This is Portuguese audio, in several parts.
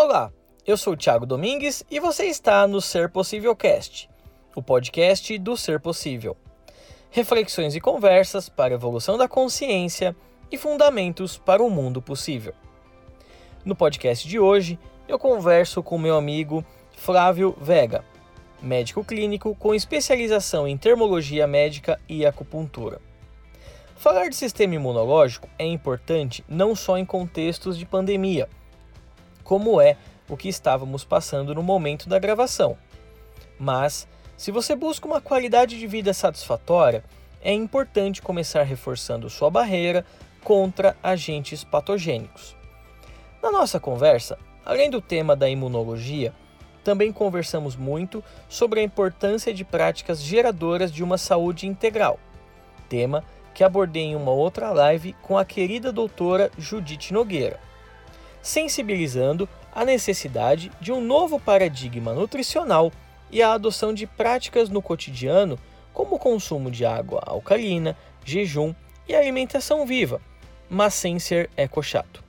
Olá, eu sou o Thiago Domingues e você está no Ser Possível Cast, o podcast do Ser Possível. Reflexões e conversas para a evolução da consciência e fundamentos para o mundo possível. No podcast de hoje, eu converso com meu amigo Flávio Vega, médico clínico com especialização em termologia médica e acupuntura. Falar de sistema imunológico é importante não só em contextos de pandemia, como é o que estávamos passando no momento da gravação. Mas, se você busca uma qualidade de vida satisfatória, é importante começar reforçando sua barreira contra agentes patogênicos. Na nossa conversa, além do tema da imunologia, também conversamos muito sobre a importância de práticas geradoras de uma saúde integral, tema que abordei em uma outra live com a querida doutora Judite Nogueira sensibilizando a necessidade de um novo paradigma nutricional e a adoção de práticas no cotidiano, como o consumo de água alcalina, jejum e alimentação viva, mas sem ser ecochato.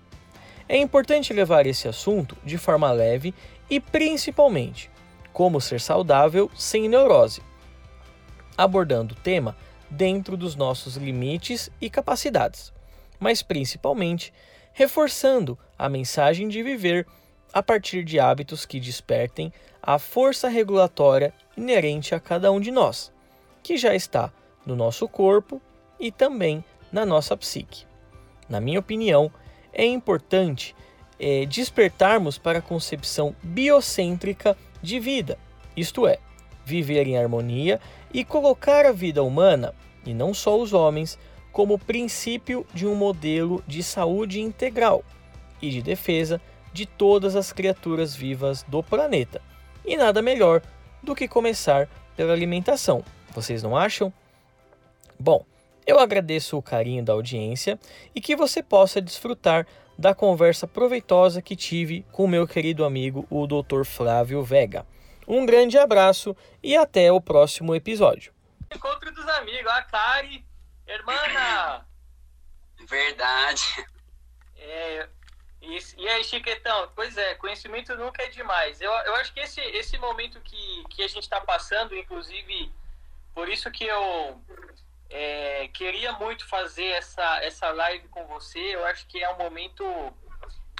É importante levar esse assunto de forma leve e principalmente como ser saudável sem neurose, abordando o tema dentro dos nossos limites e capacidades, mas principalmente reforçando a mensagem de viver a partir de hábitos que despertem a força regulatória inerente a cada um de nós, que já está no nosso corpo e também na nossa psique. Na minha opinião, é importante é, despertarmos para a concepção biocêntrica de vida, isto é, viver em harmonia e colocar a vida humana, e não só os homens, como princípio de um modelo de saúde integral e de defesa de todas as criaturas vivas do planeta. E nada melhor do que começar pela alimentação, vocês não acham? Bom, eu agradeço o carinho da audiência e que você possa desfrutar da conversa proveitosa que tive com meu querido amigo, o Dr. Flávio Vega. Um grande abraço e até o próximo episódio. Encontro dos amigos, a Kari Hermana! Verdade. É, e, e aí, Chiquetão? Pois é, conhecimento nunca é demais. Eu, eu acho que esse, esse momento que, que a gente está passando, inclusive, por isso que eu é, queria muito fazer essa, essa live com você. Eu acho que é um momento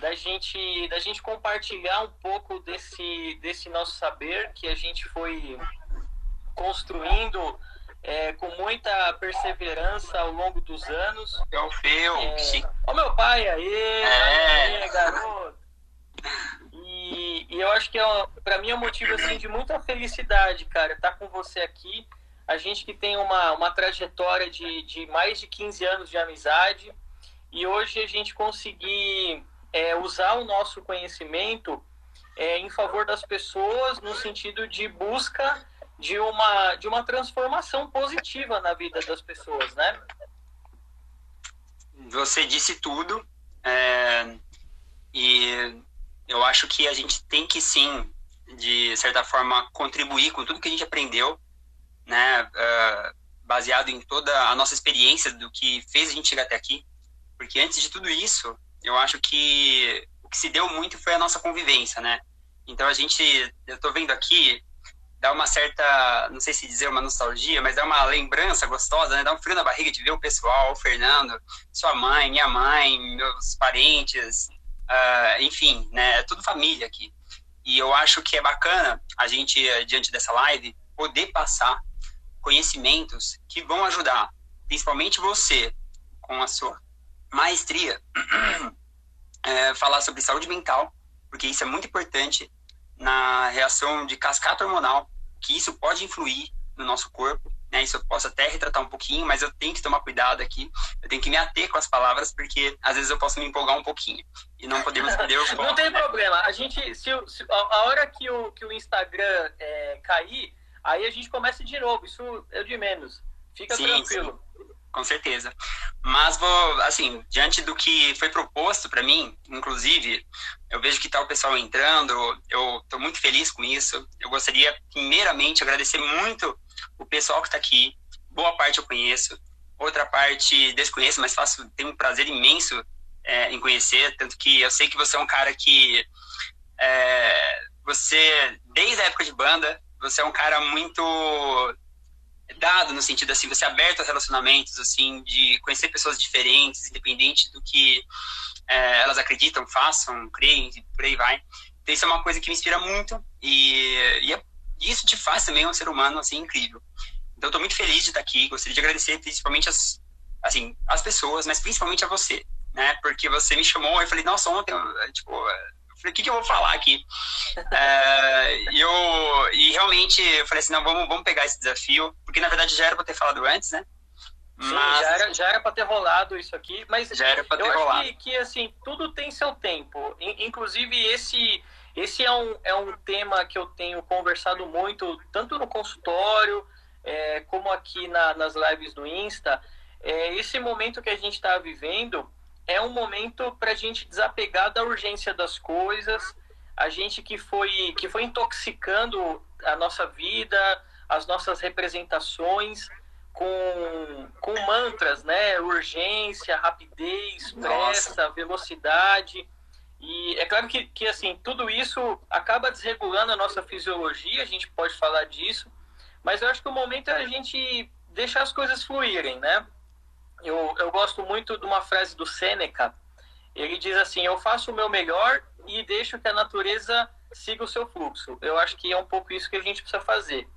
da gente, da gente compartilhar um pouco desse, desse nosso saber que a gente foi construindo é, com muita perseverança ao longo dos anos. É o Feu. É... Ó meu pai aí, é. garoto. E, e, eu acho que é, para mim é um motivo assim, de muita felicidade, cara, estar tá com você aqui. A gente que tem uma, uma trajetória de, de mais de 15 anos de amizade e hoje a gente conseguir é, usar o nosso conhecimento é, em favor das pessoas no sentido de busca de uma, de uma transformação positiva na vida das pessoas, né? Você disse tudo. É, e eu acho que a gente tem que sim, de certa forma, contribuir com tudo que a gente aprendeu, né? Uh, baseado em toda a nossa experiência do que fez a gente chegar até aqui. Porque antes de tudo isso, eu acho que o que se deu muito foi a nossa convivência, né? Então a gente, eu estou vendo aqui, dá uma certa, não sei se dizer uma nostalgia, mas dá uma lembrança gostosa, né? Dá um frio na barriga de ver o pessoal, o Fernando, sua mãe, minha mãe, meus parentes, uh, enfim, né? É tudo família aqui. E eu acho que é bacana a gente, diante dessa live, poder passar conhecimentos que vão ajudar, principalmente você, com a sua maestria, é, falar sobre saúde mental, porque isso é muito importante na reação de cascata hormonal, que isso pode influir no nosso corpo. Né? Isso eu posso até retratar um pouquinho, mas eu tenho que tomar cuidado aqui. Eu tenho que me ater com as palavras, porque às vezes eu posso me empolgar um pouquinho. E não podemos perder o foco. Não tem problema. A gente, se, se a hora que o, que o Instagram é, cair, aí a gente começa de novo. Isso é de menos. Fica sim, tranquilo. Sim com certeza. Mas vou, assim, diante do que foi proposto para mim, inclusive, eu vejo que tá o pessoal entrando, eu estou muito feliz com isso. Eu gostaria, primeiramente, agradecer muito o pessoal que está aqui. Boa parte eu conheço, outra parte desconheço, mas faço, tenho um prazer imenso é, em conhecer, tanto que eu sei que você é um cara que É, você, desde a época de banda, você é um cara muito dado no sentido assim, você é aberto a relacionamentos, assim, de conhecer pessoas diferentes, independente do que é, elas acreditam, façam, creem, por aí vai. Então isso é uma coisa que me inspira muito e, e, é, isso te faz também um ser humano, assim, incrível. Então estou muito feliz de estar aqui, gostaria de agradecer principalmente as, assim, as pessoas, mas principalmente a você, né? Porque você me chamou e falei, nossa, ontem, tipo, falei, o que, que eu vou falar aqui? é, e, eu, e realmente eu falei assim, não, vamos, vamos pegar esse desafio, porque na verdade já era para ter falado antes, né? Sim, mas... já era, já era para ter rolado isso aqui, mas já era para ter eu rolado. acho que, que, assim, tudo tem seu tempo. Inclusive, esse, esse é, um, é um tema que eu tenho conversado muito, tanto no consultório, é, como aqui na, nas lives do Insta. É, esse momento que a gente está vivendo é um momento para a gente desapegar da urgência das coisas, a gente que foi, que foi intoxicando a nossa vida, as nossas representações com, com mantras, né? Urgência, rapidez, pressa, Nossa. velocidade. E é claro que, que, assim, tudo isso acaba desregulando a nossa fisiologia, a gente pode falar disso, mas eu acho que o momento é a gente deixar as coisas fluírem, né? Eu, eu gosto muito de uma frase do Sêneca. Ele diz assim: Eu faço o meu melhor e deixo que a natureza siga o seu fluxo. Eu acho que é um pouco isso que a gente precisa fazer.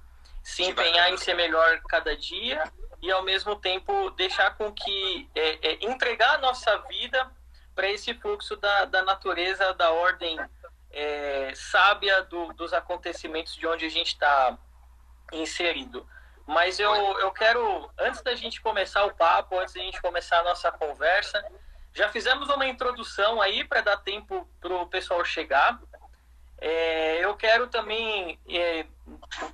Se empenhar em ser melhor cada dia e, ao mesmo tempo, deixar com que. É, é, entregar a nossa vida para esse fluxo da, da natureza, da ordem é, sábia do, dos acontecimentos de onde a gente está inserido. Mas eu, eu quero, antes da gente começar o papo, antes da gente começar a nossa conversa, já fizemos uma introdução aí para dar tempo para o pessoal chegar. É, eu quero também, é,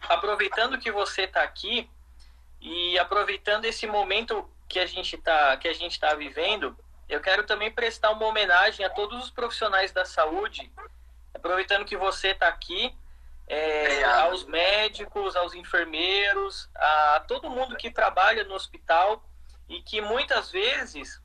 aproveitando que você está aqui e aproveitando esse momento que a gente está que a gente está vivendo, eu quero também prestar uma homenagem a todos os profissionais da saúde, aproveitando que você está aqui é, aos médicos, aos enfermeiros, a todo mundo que trabalha no hospital e que muitas vezes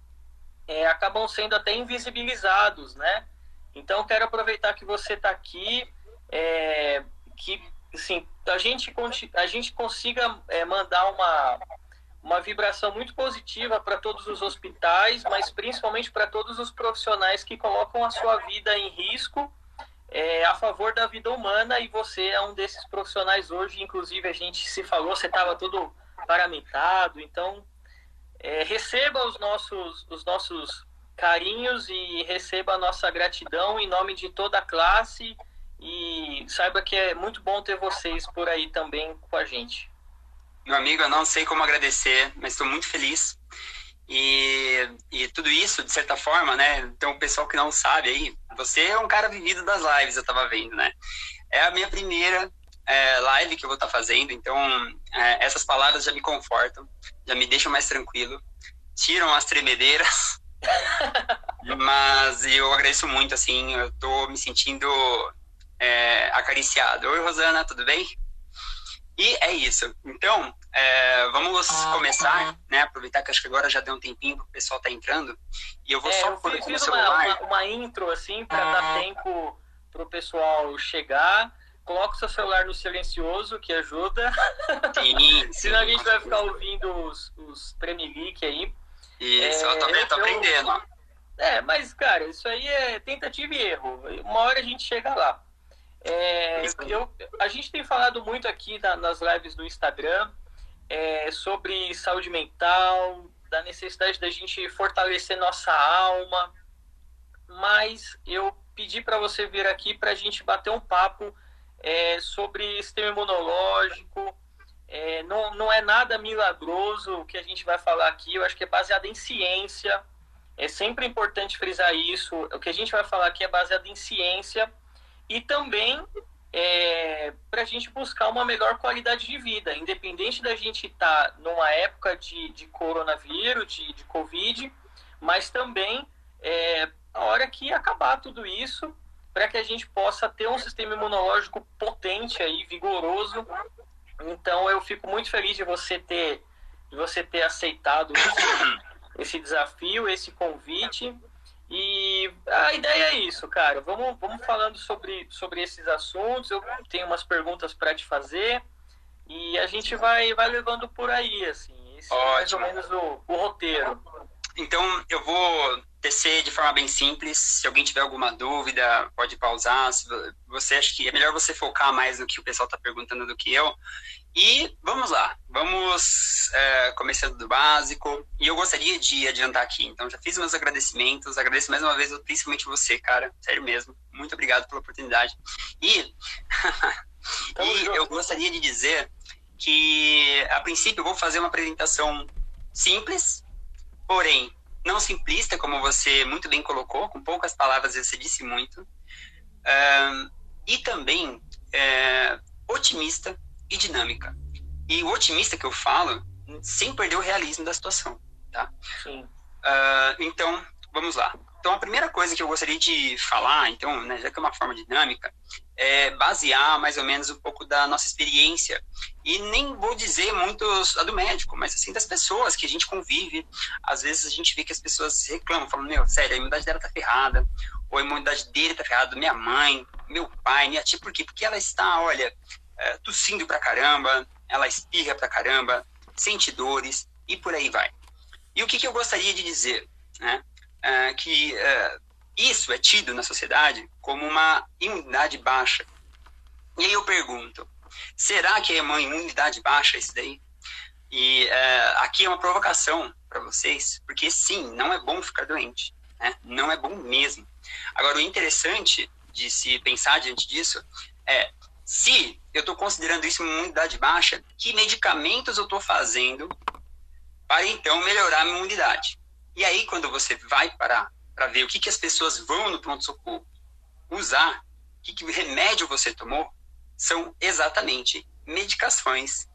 é, acabam sendo até invisibilizados, né? Então, quero aproveitar que você está aqui, é, que assim, a, gente, a gente consiga é, mandar uma, uma vibração muito positiva para todos os hospitais, mas principalmente para todos os profissionais que colocam a sua vida em risco é, a favor da vida humana e você é um desses profissionais hoje. Inclusive, a gente se falou, você estava todo paramentado, então é, receba os nossos, os nossos carinhos e receba a nossa gratidão em nome de toda a classe e saiba que é muito bom ter vocês por aí também com a gente. Meu amigo, eu não sei como agradecer, mas estou muito feliz e, e tudo isso, de certa forma, né? Então, o pessoal que não sabe aí, você é um cara vivido das lives, eu tava vendo, né? É a minha primeira é, live que eu vou estar tá fazendo, então é, essas palavras já me confortam, já me deixam mais tranquilo, tiram as tremedeiras, mas eu agradeço muito, assim, eu tô me sentindo é, acariciado. Oi, Rosana, tudo bem? E é isso. Então, é, vamos ah, começar, tá. né? Aproveitar que acho que agora já deu um tempinho que o pessoal tá entrando. E eu vou é, só eu fiz, fiz uma, uma, uma, intro, assim, para dar ah. tempo pro pessoal chegar. Coloca o seu celular no silencioso, que ajuda. Sim, sim Senão a gente vai ficar ouvindo os, os Tremelique aí. Isso, é, eu também tô aprendendo. É, mas, cara, isso aí é tentativa e erro. Uma hora a gente chega lá. É, eu, a gente tem falado muito aqui na, nas lives do Instagram é, sobre saúde mental, da necessidade da gente fortalecer nossa alma, mas eu pedi para você vir aqui para a gente bater um papo é, sobre sistema imunológico. É, não, não é nada milagroso o que a gente vai falar aqui, eu acho que é baseado em ciência. É sempre importante frisar isso. O que a gente vai falar aqui é baseado em ciência e também é, para a gente buscar uma melhor qualidade de vida, independente da gente estar tá numa época de, de coronavírus, de, de Covid, mas também é, a hora que acabar tudo isso, para que a gente possa ter um sistema imunológico potente aí, vigoroso. Então eu fico muito feliz de você ter, de você ter aceitado esse, esse desafio, esse convite. E a ideia é isso, cara. Vamos, vamos falando sobre, sobre esses assuntos. Eu tenho umas perguntas para te fazer e a gente vai, vai levando por aí, assim. Esse Ótimo. é mais ou menos o, o roteiro. Então, eu vou tecer de forma bem simples. Se alguém tiver alguma dúvida, pode pausar. Se você acha que é melhor você focar mais no que o pessoal está perguntando do que eu. E vamos lá, vamos é, começando do básico. E eu gostaria de adiantar aqui. Então, já fiz meus agradecimentos. Agradeço mais uma vez, principalmente você, cara. Sério mesmo. Muito obrigado pela oportunidade. E, e eu gostaria de dizer que, a princípio, eu vou fazer uma apresentação simples, porém não simplista, como você muito bem colocou, com poucas palavras você disse muito, uh, e também uh, otimista e dinâmica. E o otimista que eu falo, sem perder o realismo da situação, tá? Sim. Uh, então, vamos lá. Então, a primeira coisa que eu gostaria de falar, então, né, já que é uma forma dinâmica, é basear mais ou menos um pouco da nossa experiência. E nem vou dizer muito a do médico, mas assim, das pessoas que a gente convive. Às vezes a gente vê que as pessoas reclamam, falam, meu, sério, a imunidade dela tá ferrada, ou a imunidade dele tá ferrada, minha mãe, meu pai, minha tia, por quê? Porque ela está, olha, é, tossindo pra caramba, ela espirra pra caramba, sente dores, e por aí vai. E o que, que eu gostaria de dizer, né? uh, que uh, isso é tido na sociedade como uma imunidade baixa. E aí eu pergunto, será que é uma imunidade baixa isso daí? E uh, aqui é uma provocação para vocês, porque sim, não é bom ficar doente, né? não é bom mesmo. Agora, o interessante de se pensar diante disso é se eu estou considerando isso uma imunidade baixa, que medicamentos eu estou fazendo para então melhorar a minha imunidade? E aí, quando você vai parar para ver o que, que as pessoas vão no pronto-socorro usar, o que, que remédio você tomou, são exatamente medicações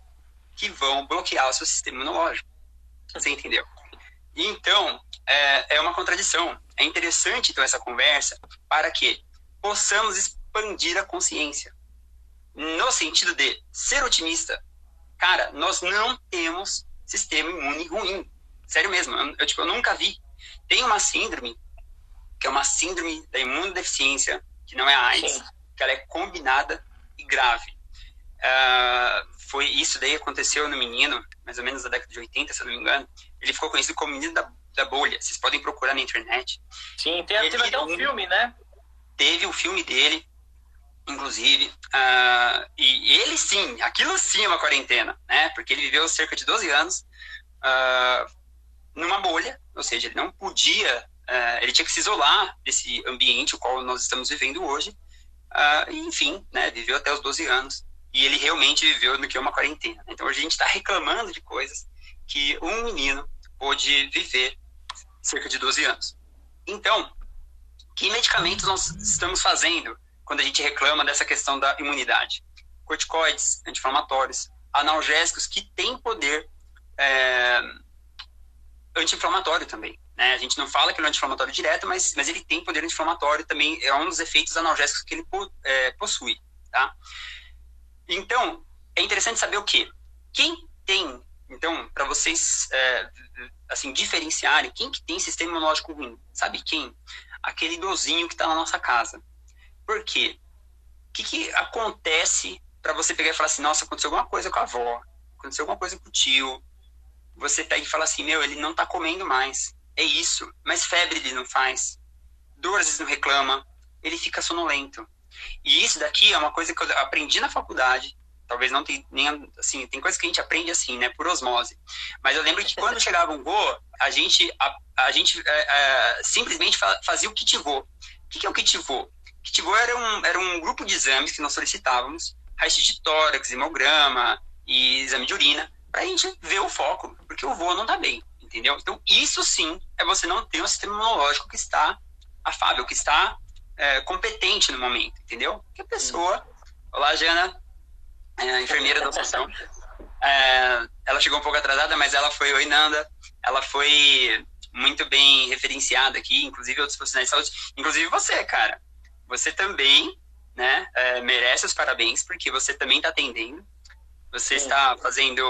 que vão bloquear o seu sistema imunológico. Você entendeu? Então, é, é uma contradição. É interessante, então, essa conversa para que possamos expandir a consciência. No sentido de ser otimista. Cara, nós não temos sistema imune ruim. Sério mesmo, eu, eu, tipo, eu nunca vi. Tem uma síndrome, que é uma síndrome da imunodeficiência, que não é a AIDS, Sim. que ela é combinada e grave. Uh, foi isso daí aconteceu no menino, mais ou menos na década de 80, se eu não me engano. Ele ficou conhecido como menino da, da bolha. Vocês podem procurar na internet. Sim, tem, ele, teve até um filme, né? Teve o um filme dele, inclusive. Uh, e, ele sim, aquilo sim é uma quarentena, né? Porque ele viveu cerca de 12 anos. Uh, numa bolha, ou seja, ele não podia, uh, ele tinha que se isolar desse ambiente o qual nós estamos vivendo hoje, enfim, né, viveu até os 12 anos, e ele realmente viveu no que é uma quarentena. Então, a gente está reclamando de coisas que um menino pôde viver cerca de 12 anos. Então, que medicamentos nós estamos fazendo quando a gente reclama dessa questão da imunidade? Corticoides, anti-inflamatórios, analgésicos que têm poder é, anti-inflamatório também. Né? A gente não fala que ele é anti-inflamatório direto, mas, mas ele tem poder anti-inflamatório também, é um dos efeitos analgésicos que ele é, possui. Tá? Então, é interessante saber o quê? Quem tem, então, para vocês é, assim diferenciarem, quem que tem sistema imunológico ruim? Sabe quem? Aquele idosinho que está na nossa casa. Por quê? O que, que acontece para você pegar e falar assim, nossa, aconteceu alguma coisa com a avó, aconteceu alguma coisa com o tio, você pega e fala assim, meu, ele não tá comendo mais. É isso. Mas febre ele não faz. Dor às vezes não reclama. Ele fica sonolento. E isso daqui é uma coisa que eu aprendi na faculdade. Talvez não tenha nem assim, tem coisas que a gente aprende assim, né, por osmose. Mas eu lembro que quando chegava um go, a gente a, a gente é, é, simplesmente fazia o kit vo. O que, que é o kit vo? Kit vo era um era um grupo de exames que nós solicitávamos, raio de tórax, hemograma e exame de urina para a gente ver o foco, porque o voo não está bem, entendeu? Então, isso sim é você não ter um sistema imunológico que está afável, que está é, competente no momento, entendeu? Que a pessoa. Olá, Jana, é, enfermeira da Assunção. É, ela chegou um pouco atrasada, mas ela foi, oi Nanda, ela foi muito bem referenciada aqui, inclusive outros profissionais de saúde, inclusive você, cara. Você também, né, é, merece os parabéns, porque você também está atendendo, você está fazendo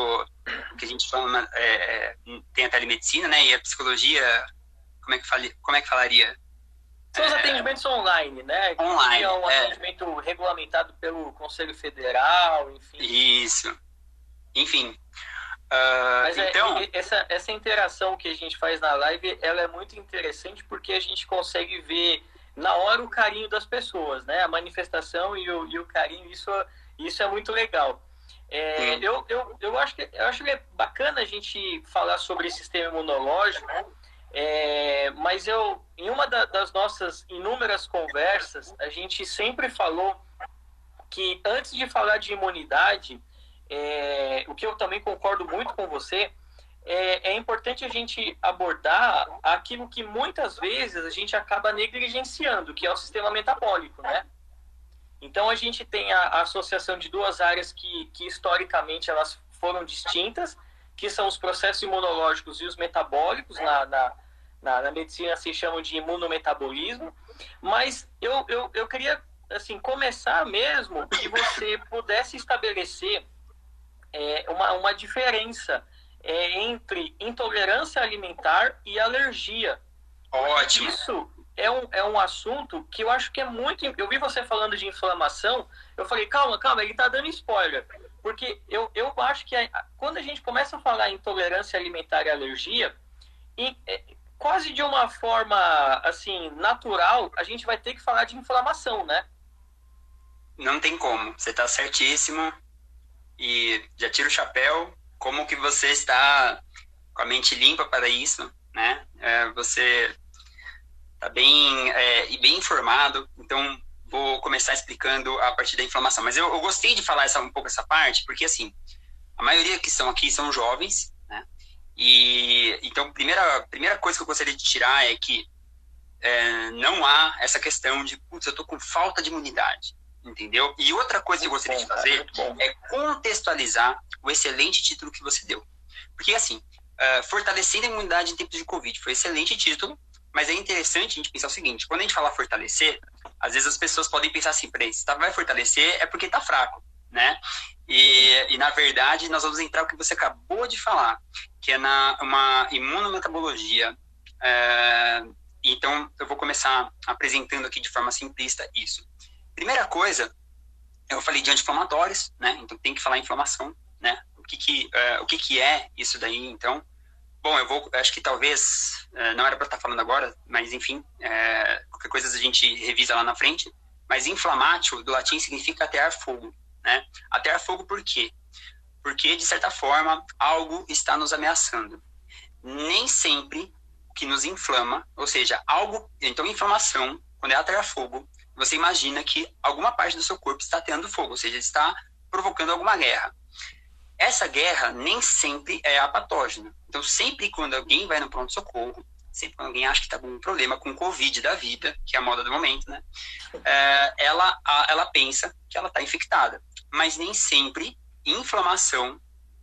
o que a gente chama, é, é, tem a telemedicina, né? E a psicologia, como é que, fali, como é que falaria? São os é... atendimentos online, né? Online. é um atendimento regulamentado pelo Conselho Federal, enfim. Isso. Enfim. Uh, Mas é, então... É, essa, essa interação que a gente faz na live, ela é muito interessante porque a gente consegue ver na hora o carinho das pessoas, né? A manifestação e o, e o carinho, isso, isso é muito legal. É, eu, eu, eu, acho que, eu acho que é bacana a gente falar sobre sistema imunológico, é, mas eu, em uma da, das nossas inúmeras conversas, a gente sempre falou que antes de falar de imunidade, é, o que eu também concordo muito com você, é, é, importante a gente abordar aquilo que muitas vezes a gente acaba negligenciando, que é o sistema metabólico, né? Então a gente tem a, a associação de duas áreas que, que historicamente elas foram distintas, que são os processos imunológicos e os metabólicos, na, na, na, na medicina se chamam de imunometabolismo, mas eu, eu, eu queria assim começar mesmo que você pudesse estabelecer é, uma, uma diferença é, entre intolerância alimentar e alergia. Ótimo. Isso é um, é um assunto que eu acho que é muito. Eu vi você falando de inflamação, eu falei, calma, calma, ele está dando spoiler. Porque eu, eu acho que a, quando a gente começa a falar em intolerância alimentar e alergia, e, é, quase de uma forma assim natural, a gente vai ter que falar de inflamação, né? Não tem como. Você está certíssimo. E já tira o chapéu. Como que você está com a mente limpa para isso, né? É, você está bem é, e bem informado. Então vou começar explicando a partir da inflamação. Mas eu, eu gostei de falar essa, um pouco essa parte, porque assim a maioria que estão aqui são jovens, né? E então primeira primeira coisa que eu gostaria de tirar é que é, não há essa questão de putz, eu tô com falta de imunidade entendeu? E outra coisa que eu gostaria de fazer é contextualizar o excelente título que você deu. Porque, assim, uh, fortalecendo a imunidade em tempos de Covid foi excelente título, mas é interessante a gente pensar o seguinte: quando a gente fala fortalecer, às vezes as pessoas podem pensar assim, peraí, se tá, vai fortalecer é porque tá fraco, né? E, e, na verdade, nós vamos entrar o que você acabou de falar, que é na uma imunometabologia. É, então, eu vou começar apresentando aqui de forma simplista isso. Primeira coisa, eu falei de anti-inflamatórios, né? Então tem que falar inflamação, né? O que que, uh, o que que é isso daí, então? Bom, eu vou, acho que talvez, uh, não era para estar falando agora, mas enfim, uh, qualquer coisa a gente revisa lá na frente. Mas inflamátil, do latim, significa atear fogo, né? Atear fogo por quê? Porque, de certa forma, algo está nos ameaçando. Nem sempre que nos inflama, ou seja, algo, então inflamação, quando é atear fogo, você imagina que alguma parte do seu corpo está tendo fogo, ou seja, está provocando alguma guerra. Essa guerra nem sempre é apatógena. Então, sempre quando alguém vai no pronto-socorro, sempre quando alguém acha que está com um problema com o Covid da vida, que é a moda do momento, né? É, ela, ela pensa que ela está infectada. Mas nem sempre inflamação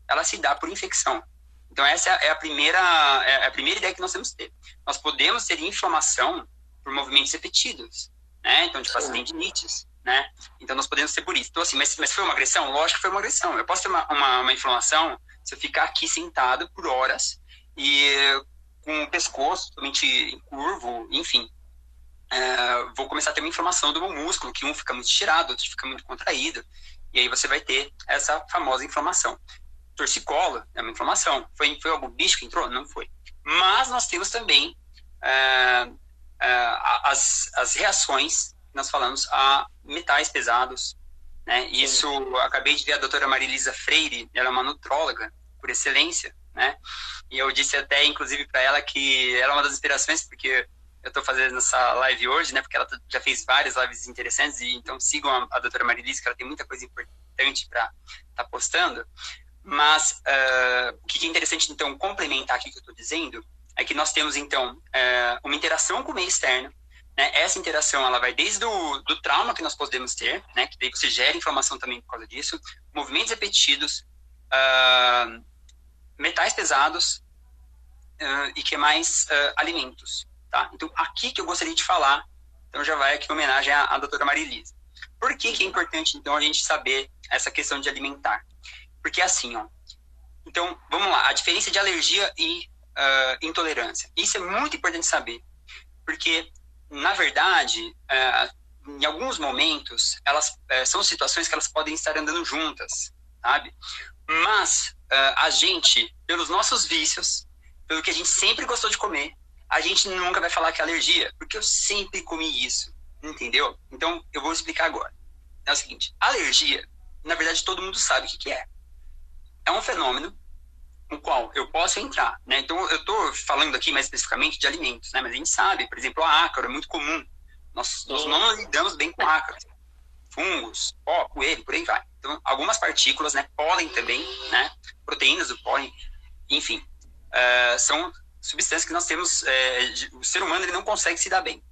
ela se dá por infecção. Então, essa é a primeira, é a primeira ideia que nós temos que ter. Nós podemos ter inflamação por movimentos repetidos né? Então, tipo, as tendinites, né? Então, nós podemos ser por isso. Então, assim, mas, mas foi uma agressão? Lógico que foi uma agressão. Eu posso ter uma, uma, uma inflamação se eu ficar aqui sentado por horas e com o pescoço totalmente curvo, enfim. É, vou começar a ter uma inflamação do meu músculo, que um fica muito estirado, outro fica muito contraído. E aí você vai ter essa famosa inflamação. Torcicolo é uma inflamação. Foi, foi algum bicho que entrou? Não foi. Mas nós temos também é, uh, as, as reações que nós falamos a metais pesados. Né? Isso, acabei de ver a doutora Marilisa Freire, ela é uma nutróloga por excelência, né? E eu disse até, inclusive, para ela que ela é uma das inspirações, porque eu estou fazendo essa live hoje, né? Porque ela já fez várias lives interessantes, e então sigam a, a doutora Marilisa, que ela tem muita coisa importante para estar tá postando. Mas uh, o que é interessante, então, complementar aqui o que eu estou dizendo, é que nós temos, então, é, uma interação com o meio externo. Né? Essa interação ela vai desde o do trauma que nós podemos ter, né? que daí você gera inflamação também por causa disso, movimentos repetidos, uh, metais pesados uh, e que mais uh, alimentos. Tá? Então, aqui que eu gostaria de falar, então já vai aqui em homenagem à, à doutora Marilisa. Por que, que é importante, então, a gente saber essa questão de alimentar? Porque assim, ó, então, vamos lá, a diferença de alergia e uh, intolerância. Isso é muito importante saber, porque na verdade, é, em alguns momentos, elas é, são situações que elas podem estar andando juntas, sabe? Mas é, a gente, pelos nossos vícios, pelo que a gente sempre gostou de comer, a gente nunca vai falar que é alergia, porque eu sempre comi isso, entendeu? Então, eu vou explicar agora. É o seguinte, alergia, na verdade, todo mundo sabe o que, que é. É um fenômeno no qual eu posso entrar, né? Então, eu estou falando aqui mais especificamente de alimentos, né? Mas a gente sabe, por exemplo, a ácaro é muito comum. Nós, nós não lidamos bem com ácaros. Fungos, pó, coelho, por aí vai. Então, algumas partículas, né? Pólen também, né? Proteínas do pólen, enfim. Uh, são substâncias que nós temos... Uh, o ser humano, ele não consegue se dar bem.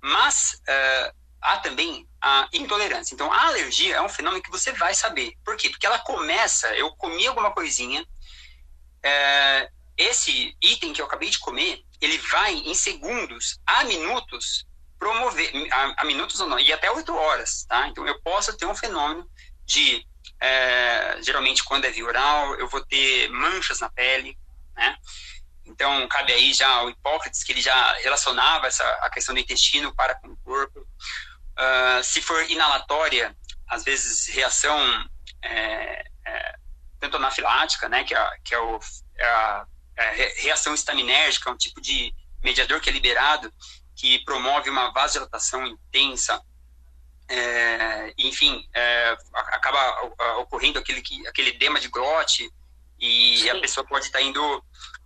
Mas uh, há também a intolerância. Então, a alergia é um fenômeno que você vai saber. Por quê? Porque ela começa... Eu comi alguma coisinha é, esse item que eu acabei de comer, ele vai em segundos a minutos promover, a, a minutos ou não, e até oito horas, tá? Então eu posso ter um fenômeno de, é, geralmente quando é via oral, eu vou ter manchas na pele, né? Então cabe aí já o Hipócrates que ele já relacionava essa a questão do intestino para com o corpo. Uh, se for inalatória, às vezes reação é, é, tanto anafilática, né, que é, que é, o, é a, é a reação estaminérgica, um tipo de mediador que é liberado, que promove uma vasodilatação intensa, é, enfim, é, acaba ocorrendo aquele, aquele edema de glote e Sim. a pessoa pode estar indo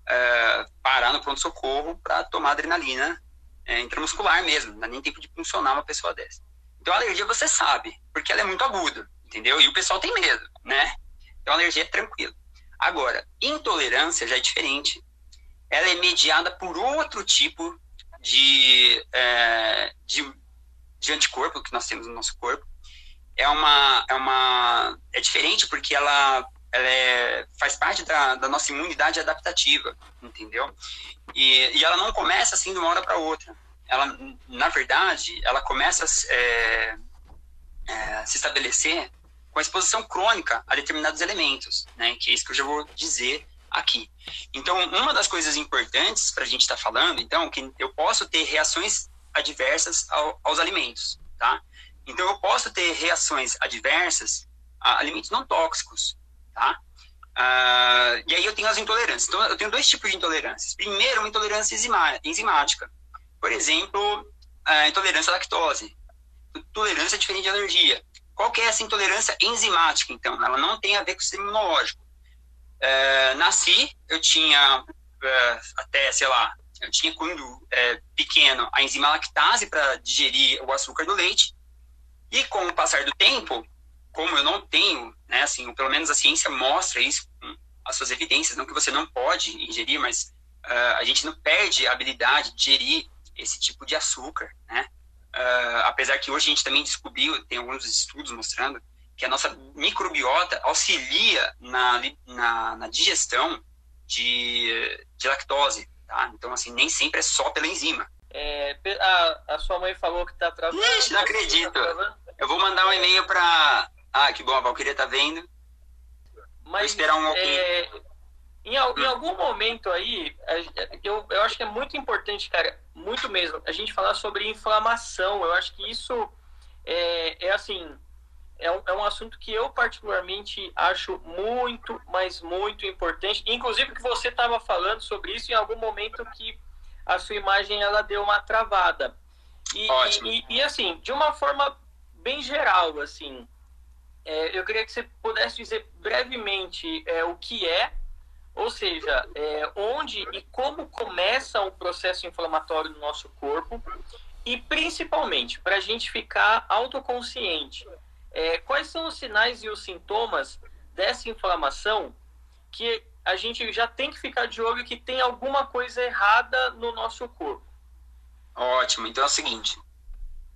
é, parar no pronto-socorro para tomar adrenalina é, intramuscular mesmo, não dá nem tempo de funcionar uma pessoa dessa. Então, a alergia você sabe, porque ela é muito aguda, entendeu? E o pessoal tem medo, né? Então, alergia é tranquilo. Agora, intolerância já é diferente. Ela é mediada por outro tipo de, é, de, de anticorpo que nós temos no nosso corpo. É uma, é uma é diferente porque ela, ela é, faz parte da, da nossa imunidade adaptativa, entendeu? E, e ela não começa assim de uma hora para outra. Ela, na verdade, ela começa a é, é, se estabelecer com a exposição crônica a determinados elementos, né? Que é isso que eu já vou dizer aqui. Então, uma das coisas importantes para a gente estar tá falando, então, que eu posso ter reações adversas ao, aos alimentos, tá? Então, eu posso ter reações adversas a alimentos não tóxicos, tá? Uh, e aí eu tenho as intolerâncias. Então, eu tenho dois tipos de intolerâncias. Primeiro, uma intolerância enzimática. Por exemplo, a intolerância à lactose. Tolerância é diferente de alergia. Qual que é essa intolerância enzimática, então? Ela não tem a ver com o sistema imunológico. É, nasci, eu tinha é, até, sei lá, eu tinha quando é, pequeno a enzima lactase para digerir o açúcar do leite. E com o passar do tempo, como eu não tenho, né, assim, pelo menos a ciência mostra isso, as suas evidências, não que você não pode ingerir, mas uh, a gente não perde a habilidade de digerir esse tipo de açúcar, né? Uh, apesar que hoje a gente também descobriu, tem alguns estudos mostrando, que a nossa microbiota auxilia na, na, na digestão de, de lactose, tá? Então, assim, nem sempre é só pela enzima. É, a, a sua mãe falou que tá travando. Ixi, não acredito. Tá Eu vou mandar um e-mail para... Ah, que bom, a Valkyria tá vendo. Mas, vou esperar um pouquinho. É, em, em, algum momento aí, eu, eu acho que é muito importante, cara, muito mesmo, a gente falar sobre inflamação. Eu acho que isso é, é assim, é um, é um assunto que eu particularmente acho muito, mas muito importante. Inclusive que você estava falando sobre isso em algum momento que a sua imagem ela deu uma travada. E, e, e assim, de uma forma bem geral, assim, é, eu queria que você pudesse dizer brevemente é, o que é ou seja, é, onde e como começa o processo inflamatório no nosso corpo e principalmente para a gente ficar autoconsciente. É, quais são os sinais e os sintomas dessa inflamação que a gente já tem que ficar de olho que tem alguma coisa errada no nosso corpo? Ótimo. Então é o seguinte.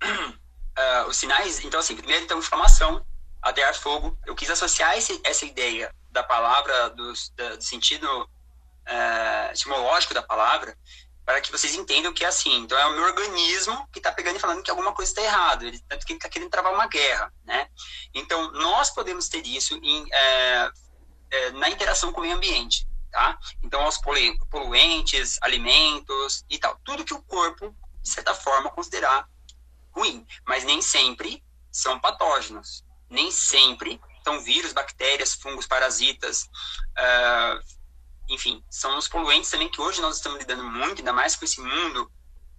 Uh, os sinais, então assim, primeiro então inflamação, atear fogo. Eu quis associar esse, essa ideia da palavra, do, do sentido é, etimológico da palavra, para que vocês entendam que é assim. Então, é o meu organismo que está pegando e falando que alguma coisa está errada, tanto que ele está querendo travar uma guerra, né? Então, nós podemos ter isso em, é, é, na interação com o meio ambiente, tá? Então, os poluentes, alimentos e tal. Tudo que o corpo de certa forma, considerar ruim. Mas nem sempre são patógenos. Nem sempre são vírus, bactérias, fungos, parasitas, uh, enfim, são os poluentes também que hoje nós estamos lidando muito, ainda mais com esse mundo,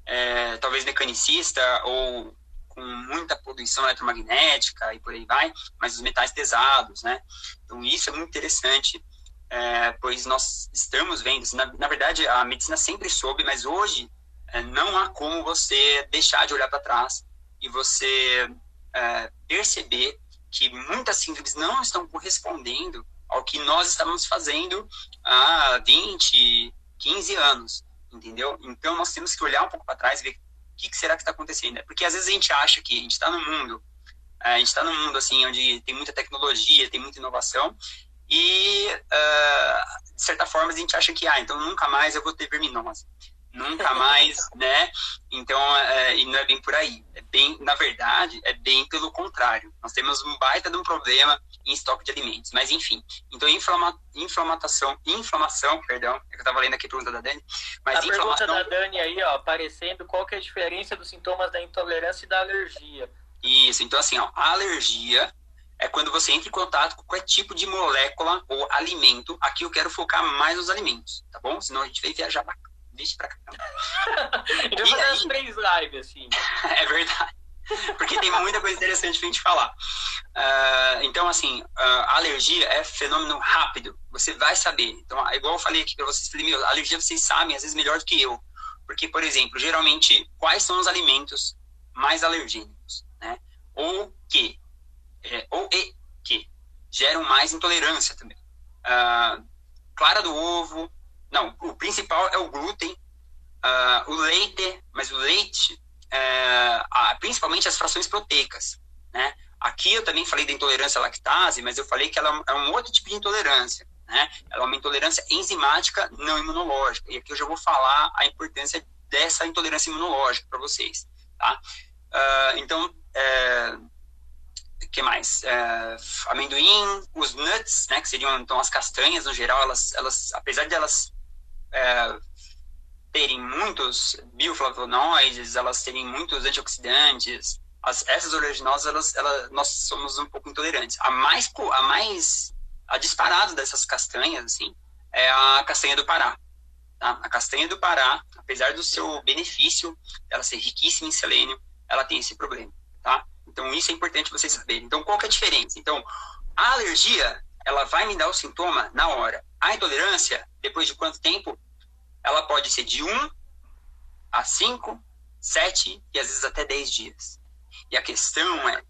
é, talvez mecanicista ou com muita poluição eletromagnética e por aí vai, mas os metais pesados, né? Então isso é muito interessante, é, pois nós estamos vendo, na, na, verdade a medicina sempre soube, mas hoje é, não há como você deixar de olhar para trás e você é, perceber que muitas síndromes não estão correspondendo ao que nós estamos fazendo há 20, 15 anos, entendeu? Então nós temos que olhar um pouco para trás e ver o que, será que está acontecendo. Porque às vezes a gente acha que a gente está no mundo, é, a gente está no mundo assim onde tem muita tecnologia, tem muita inovação e uh, de certa forma a gente acha que ah, então nunca mais eu vou ter verminose nunca mais, né? Então, é, e não é bem por aí. É bem, na verdade, é bem pelo contrário. Nós temos um baita de um problema em estoque de alimentos. Mas, enfim. Então, inflama, inflamação, inflamação, perdão, é que eu estava lendo aqui a pergunta da Dani. Mas a pergunta da Dani aí, ó, aparecendo, qual que é a diferença dos sintomas da intolerância e da alergia? Isso, então assim, ó, a alergia é quando você entra em contato com qualquer tipo de molécula ou alimento. Aqui eu quero focar mais nos alimentos, tá bom? Senão a gente vai viajar bacana vixe pra caramba. Eu vou fazer as três lives, assim. é verdade. Porque tem muita coisa interessante pra gente falar. Uh, então, assim, uh, a alergia é fenômeno rápido. Você vai saber. Então, igual eu falei aqui pra vocês, falei, meu, alergia vocês sabem, às vezes melhor do que eu. Porque, por exemplo, geralmente, quais são os alimentos mais alergênicos, né? Ou que, é, ou e que geram mais intolerância também. Uh, clara do ovo, não, o principal é o glúten, uh, o leite, mas o leite, uh, principalmente as frações proteicas, né? Aqui eu também falei da intolerância à lactase, mas eu falei que ela é um outro tipo de intolerância, né? Ela é uma intolerância enzimática não imunológica. E aqui eu já vou falar a importância dessa intolerância imunológica para vocês, tá? Uh, então, o que mais? É, amendoim, os nuts, né, que seriam então as castanhas no geral, elas, elas apesar de elas é, terem muitos bioflavonoides, elas terem muitos antioxidantes, as, essas oleaginosas, elas, elas, nós somos um pouco intolerantes. A mais, a mais, a disparada dessas castanhas, assim, é a castanha do Pará. Tá? A castanha do Pará, apesar do seu benefício, ela ser riquíssima em selênio, ela tem esse problema, tá? Então, isso é importante vocês saberem. Então, qual que é a diferença? Então, a alergia, ela vai me dar o sintoma na hora. A intolerância, depois de quanto tempo? Ela pode ser de 1 a 5, 7 e às vezes até 10 dias. E a questão é,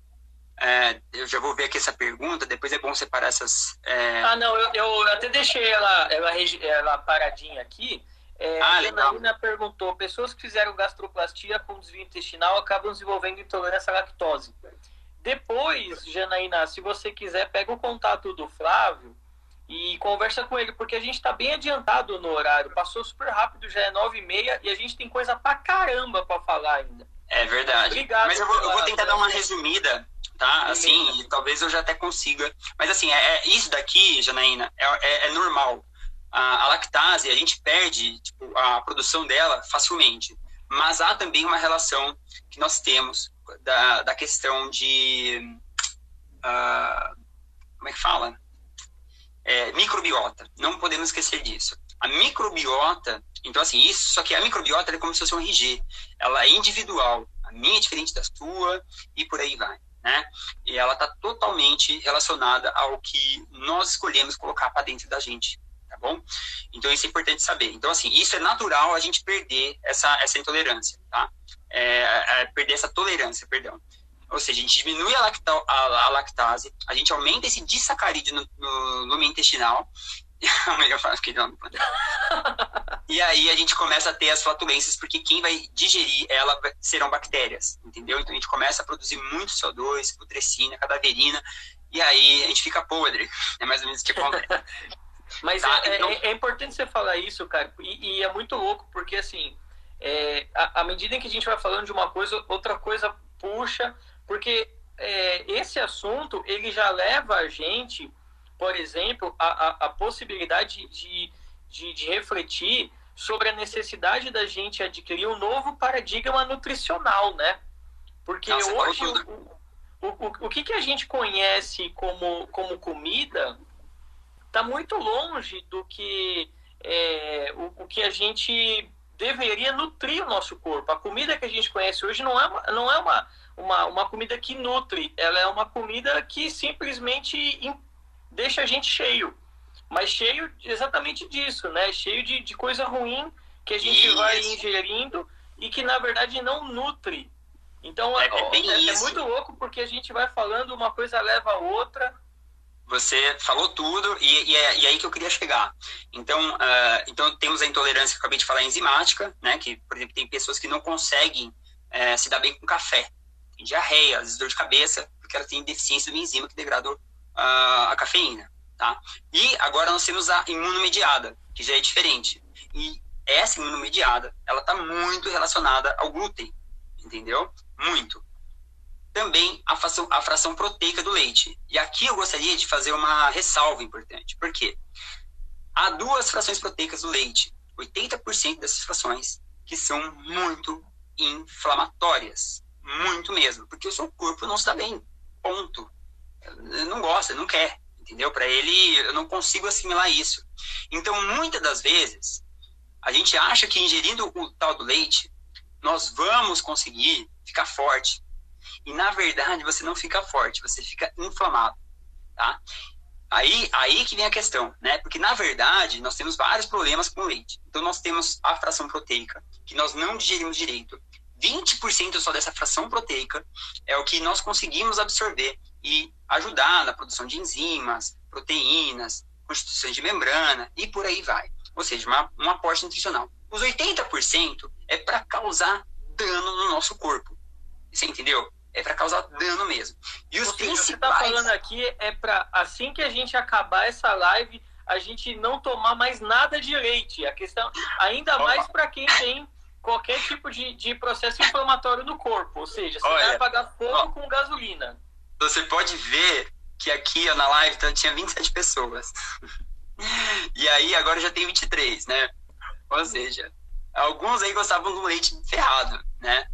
é, eu já vou ver aqui essa pergunta, depois é bom separar essas. É... Ah, não, eu, eu, até deixei ela, ela, ela paradinha aqui. É, ah, a Janaína perguntou: pessoas que fizeram gastroplastia com desvio intestinal acabam desenvolvendo intolerância à lactose. Depois, Janaína, se você quiser, pega o contato do Flávio e conversa com ele, porque a gente está bem adiantado no horário. Passou super rápido, já é nove e meia e a gente tem coisa pra caramba para falar ainda. É verdade. Obrigado Mas eu vou, eu vou tentar dar uma resumida, tá? Assim, e talvez eu já até consiga. Mas assim, é, é isso daqui, Janaína, é, é, é normal. A, a, lactase, a gente perde tipo, a produção dela facilmente. Mas há também uma relação que nós temos da, da questão de. Uh, como é que fala? É, microbiota. Não podemos esquecer disso. A microbiota, então assim, isso, só que a microbiota é como se fosse um RG. Ela é individual. A minha é diferente da sua e por aí vai. Né? E ela está totalmente relacionada ao que nós escolhemos colocar para dentro da gente, tá bom? Então isso é importante saber. Então assim, isso é natural a gente perder essa essa intolerância, tá? É, é perder essa tolerância, perdão. Ou seja, a gente diminui a, lacta, a, a lactase, a gente aumenta esse disacarídeo no, no lume intestinal. eu dando E aí a gente começa a ter as flatulências, porque quem vai digerir ela serão bactérias, entendeu? Então a gente começa a produzir muito CO2, putrescina, cadaverina, e aí a gente fica podre. É mais ou menos o que acontece. Mas tá? é, então... é, é, importante você falar isso, cara, e, e é muito louco, porque assim, é, à medida em que a gente vai falando de uma coisa, outra coisa puxa, porque é, esse assunto ele já leva a gente, por exemplo, a, a, a possibilidade de, de, de, refletir sobre a necessidade da gente adquirir um novo paradigma nutricional, né? Porque Nossa, hoje o, o, o, o que, que a gente conhece como, como comida está muito longe do que é, o, o que a gente deveria nutrir o nosso corpo. A comida que a gente conhece hoje não é uma, não é uma, uma, uma comida que nutre, ela é uma comida que simplesmente deixa a gente cheio. Mas cheio exatamente disso, né? Cheio de, de coisa ruim que a gente isso. vai ingerindo e que na verdade não nutre. Então é, é, é, é muito louco porque a gente vai falando, uma coisa leva a outra você falou tudo e, e, é, e é aí que eu queria chegar. Então, uh, então temos a intolerância que eu acabei de falar enzimática, né? Que, por exemplo, tem pessoas que não conseguem uh, se dar bem com café. Tem diarreia, às vezes dor de cabeça, porque ela tem deficiência do enzima que degrada uh, a cafeína, tá? E agora nós temos a imunomediada, que já é diferente. E essa imunomediada, ela está muito relacionada ao glúten, entendeu? Muito também a fração, a fração proteica do leite. E aqui eu gostaria de fazer uma ressalva importante. Por quê? Há duas frações proteicas do leite, 80% dessas frações, que são muito inflamatórias. Muito mesmo. Porque o seu corpo não está bem. Ponto. Não gosta, não quer. Entendeu? Para ele, eu não consigo assimilar isso. Então, muitas das vezes, a gente acha que ingerindo o tal do leite, nós vamos conseguir ficar forte, e na verdade você não fica forte, você fica inflamado, tá? Aí, aí que vem a questão, né? Porque na verdade nós temos vários problemas com o leite. Então nós temos a fração proteica, que nós não digerimos direito. 20% só dessa fração proteica é o que nós conseguimos absorver e ajudar na produção de enzimas, proteínas, constituições de membrana e por aí vai. Ou seja, uma, um aporte nutricional. Os 80% é para causar dano no nosso corpo. Você entendeu? é para causar dano mesmo. E os Ou seja, principais... Você está falando aqui é para assim que a gente acabar essa live, a gente não tomar mais nada de leite. A questão, ainda mais para quem tem qualquer tipo de, de processo inflamatório no corpo. Ou seja, você Olha, vai apagar fogo ó, com gasolina. Você pode ver que aqui na live então, tinha 27 pessoas. e aí agora já tem 23, né? Ou seja, alguns aí gostavam do leite ferrado, né?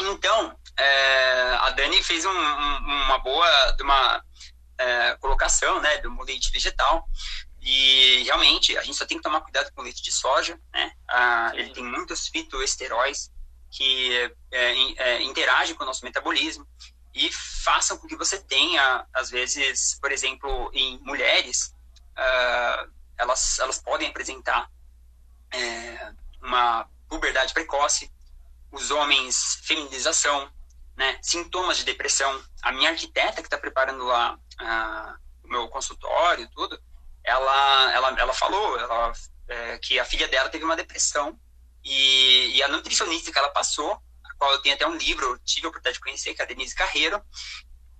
Então, é, a Dani fez um, um, uma boa uma, é, colocação né, do leite vegetal. E realmente, a gente só tem que tomar cuidado com o leite de soja. Né? Ah, ele tem muitos fitoesteróis que é, é, interagem com o nosso metabolismo e façam com que você tenha, às vezes, por exemplo, em mulheres, uh, elas, elas podem apresentar é, uma puberdade precoce, os homens, feminização, né, sintomas de depressão. A minha arquiteta que está preparando lá uh, o meu consultório, tudo, ela, ela, ela falou ela, é, que a filha dela teve uma depressão e, e, a nutricionista que ela passou, a qual eu tenho até um livro, tive a oportunidade de conhecer, que é a Denise Carreiro,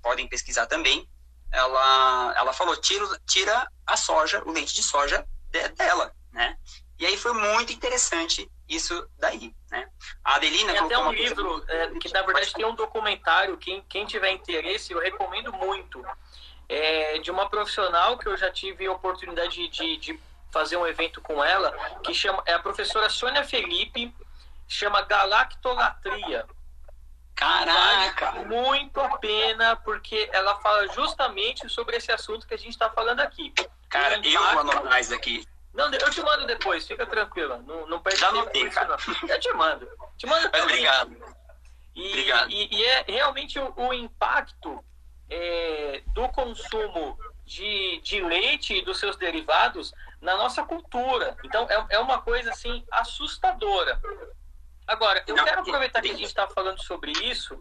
podem pesquisar também, ela, ela falou, tira, tira a soja, o leite de soja de, dela, né? E aí foi muito interessante isso daí, né? A Adelina tem até um livro coisa... é, que na verdade tem um documentário. Quem, quem tiver interesse, eu recomendo muito. É, de uma profissional que eu já tive a oportunidade de, de fazer um evento com ela, que chama é a professora Sônia Felipe, chama Galactolatria. Caraca! Vale muito a pena, porque ela fala justamente sobre esse assunto que a gente está falando aqui. Cara, eu vou anotar isso aqui. Não, eu te mando depois, fica tranquila. Não, não perde Já tempo tem, cara. Não. Eu te mando. Te mando também. Obrigado. E, Obrigado. E, e, é realmente o, o impacto é, do consumo de, de leite e dos seus derivados na nossa cultura. Então, é, é uma coisa, assim, assustadora. Agora, eu quero aproveitar que a gente está falando sobre isso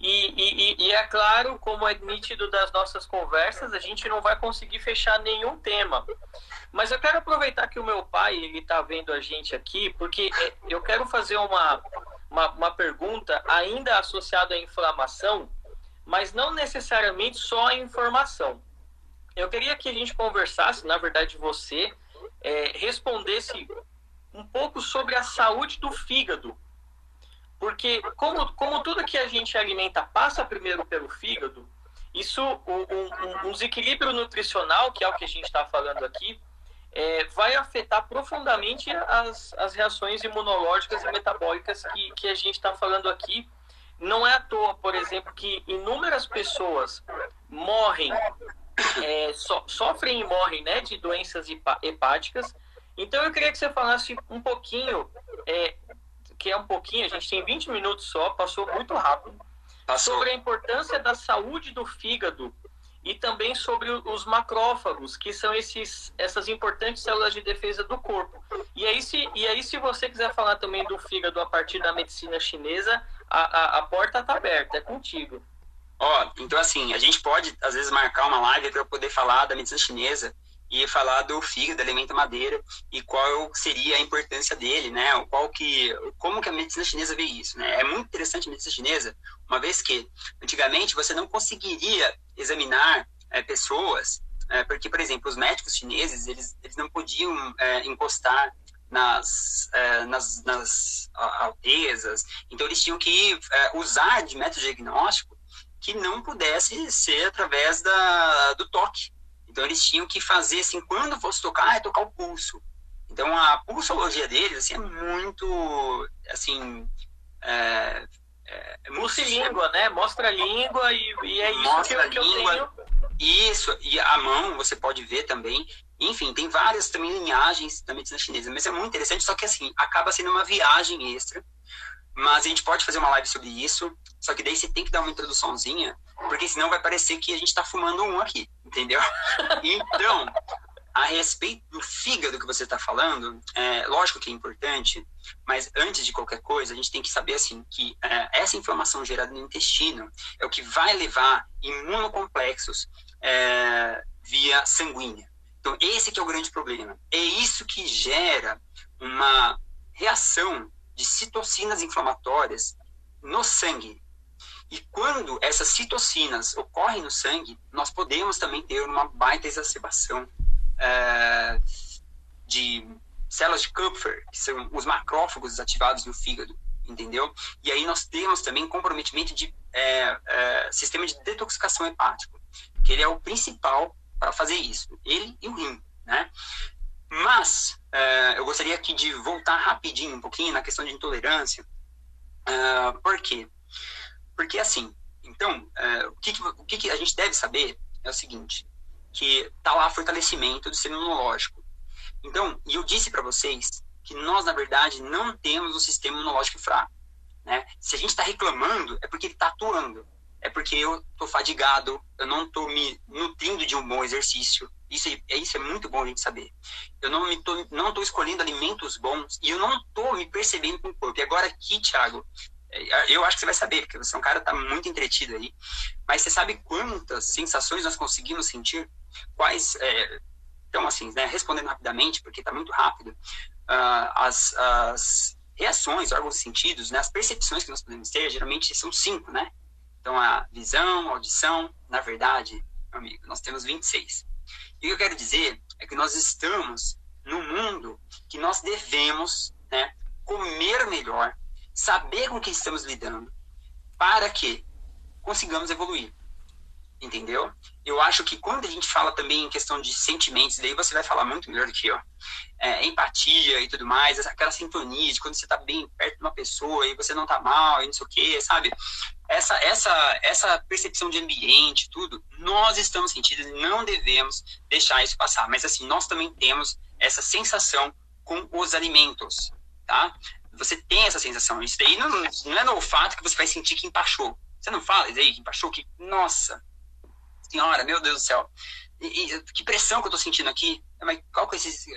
e, e, e, é claro, como é nítido das nossas conversas, a gente não vai conseguir fechar nenhum tema. Mas eu quero aproveitar que o meu pai está vendo a gente aqui, porque é, eu quero fazer uma, uma, uma pergunta ainda associada à inflamação, mas não necessariamente só a informação. Eu queria que a gente conversasse, na verdade você, é, respondesse um pouco sobre a saúde do fígado porque, como, como tudo que a gente alimenta passa primeiro pelo fígado, isso, um, um, um desequilíbrio nutricional, que é o que a gente está falando aqui, é, vai afetar profundamente as, as reações imunológicas e metabólicas que, que a gente está falando aqui. Não é à toa, por exemplo, que inúmeras pessoas morrem, é, so, sofrem e morrem né, de doenças hepáticas. Então eu queria que você falasse um pouquinho, é, que é um pouquinho, a gente tem 20 minutos só, passou muito rápido, passou. sobre a importância da saúde do fígado e também sobre os macrófagos, que são esses, essas importantes células de defesa do corpo. E aí, se, e aí, se você quiser falar também do fígado a partir da medicina chinesa, a, a, a porta está aberta, é contigo. Ó, então assim, a gente pode, às vezes, marcar uma live para eu poder falar da medicina chinesa e falar do fígado, elemento madeira, e qual seria a importância dele, né? Qual que, como que a medicina chinesa vê isso, né? É muito interessante a medicina chinesa, uma vez que antigamente você não conseguiria examinar é, pessoas, é, porque, por exemplo, os médicos chineses eles, eles não podiam é, encostar nas, é, nas, nas altezas, então eles tinham que é, usar de método diagnóstico que não pudesse ser através da, do toque, então eles tinham que fazer assim, quando fosse tocar, é tocar o pulso. Então a pulsologia deles assim, é muito assim. É, é, e língua, né? Mostra a língua e, e é isso Mostra que, eu, que eu tenho. Isso, e a mão você pode ver também. Enfim, tem várias também linhagens da medicina chinesa, mas é muito interessante, só que assim, acaba sendo uma viagem extra. Mas a gente pode fazer uma live sobre isso, só que daí você tem que dar uma introduçãozinha porque senão vai parecer que a gente está fumando um aqui, entendeu? Então, a respeito do fígado que você está falando, é, lógico que é importante, mas antes de qualquer coisa, a gente tem que saber assim que é, essa inflamação gerada no intestino é o que vai levar imunocomplexos é, via sanguínea. Então, esse que é o grande problema. É isso que gera uma reação de citocinas inflamatórias no sangue, e quando essas citocinas ocorrem no sangue, nós podemos também ter uma baita exacerbação é, de células de Kupfer, que são os macrófagos ativados no fígado, entendeu? E aí nós temos também comprometimento de é, é, sistema de detoxicação hepático, que ele é o principal para fazer isso, ele e o rim, né? Mas é, eu gostaria aqui de voltar rapidinho um pouquinho na questão de intolerância, é, por quê? Porque, assim, então, é, o, que, o que a gente deve saber é o seguinte, que tá lá fortalecimento do sistema imunológico. Então, e eu disse para vocês que nós, na verdade, não temos um sistema imunológico fraco. Né? Se a gente está reclamando, é porque ele está atuando. É porque eu estou fadigado, eu não estou me nutrindo de um bom exercício. Isso é, isso é muito bom a gente saber. Eu não estou não tô escolhendo alimentos bons e eu não estou me percebendo com o corpo. E agora aqui, Thiago, eu acho que você vai saber, porque você é um cara que tá muito entretido aí. Mas você sabe quantas sensações nós conseguimos sentir? Quais. É, então, assim, né, respondendo rapidamente, porque está muito rápido, uh, as, as reações, órgãos sentidos, né, as percepções que nós podemos ter, geralmente são cinco, né? Então, a visão, a audição, na verdade, meu amigo, nós temos 26. E o que eu quero dizer é que nós estamos num mundo que nós devemos né, comer melhor, saber com que estamos lidando, para que consigamos evoluir. Entendeu? Eu acho que quando a gente fala também em questão de sentimentos, daí você vai falar muito melhor do que eu, é, empatia e tudo mais, aquela sintonia de quando você está bem perto de uma pessoa e você não está mal e não sei o quê, sabe? Essa, essa, essa percepção de ambiente, tudo, nós estamos sentindo e não devemos deixar isso passar. Mas assim, nós também temos essa sensação com os alimentos, tá? Você tem essa sensação. Isso daí não, não é no olfato que você vai sentir que empachou. Você não fala isso aí, que empachou, que, nossa, senhora, meu Deus do céu. E, e, que pressão que eu tô sentindo aqui. Mas qual que é esse,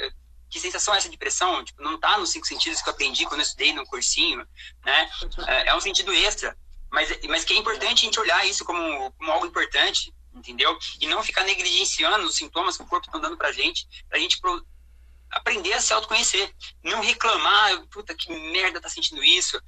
que sensação é essa de pressão? Tipo, não tá nos cinco sentidos que eu aprendi quando eu estudei no cursinho, né? É, é um sentido extra. Mas, mas que é importante a gente olhar isso como, como algo importante, entendeu? E não ficar negligenciando os sintomas que o corpo está dando pra gente, pra gente aprender a se autoconhecer. Não reclamar, puta, que merda tá sentindo isso.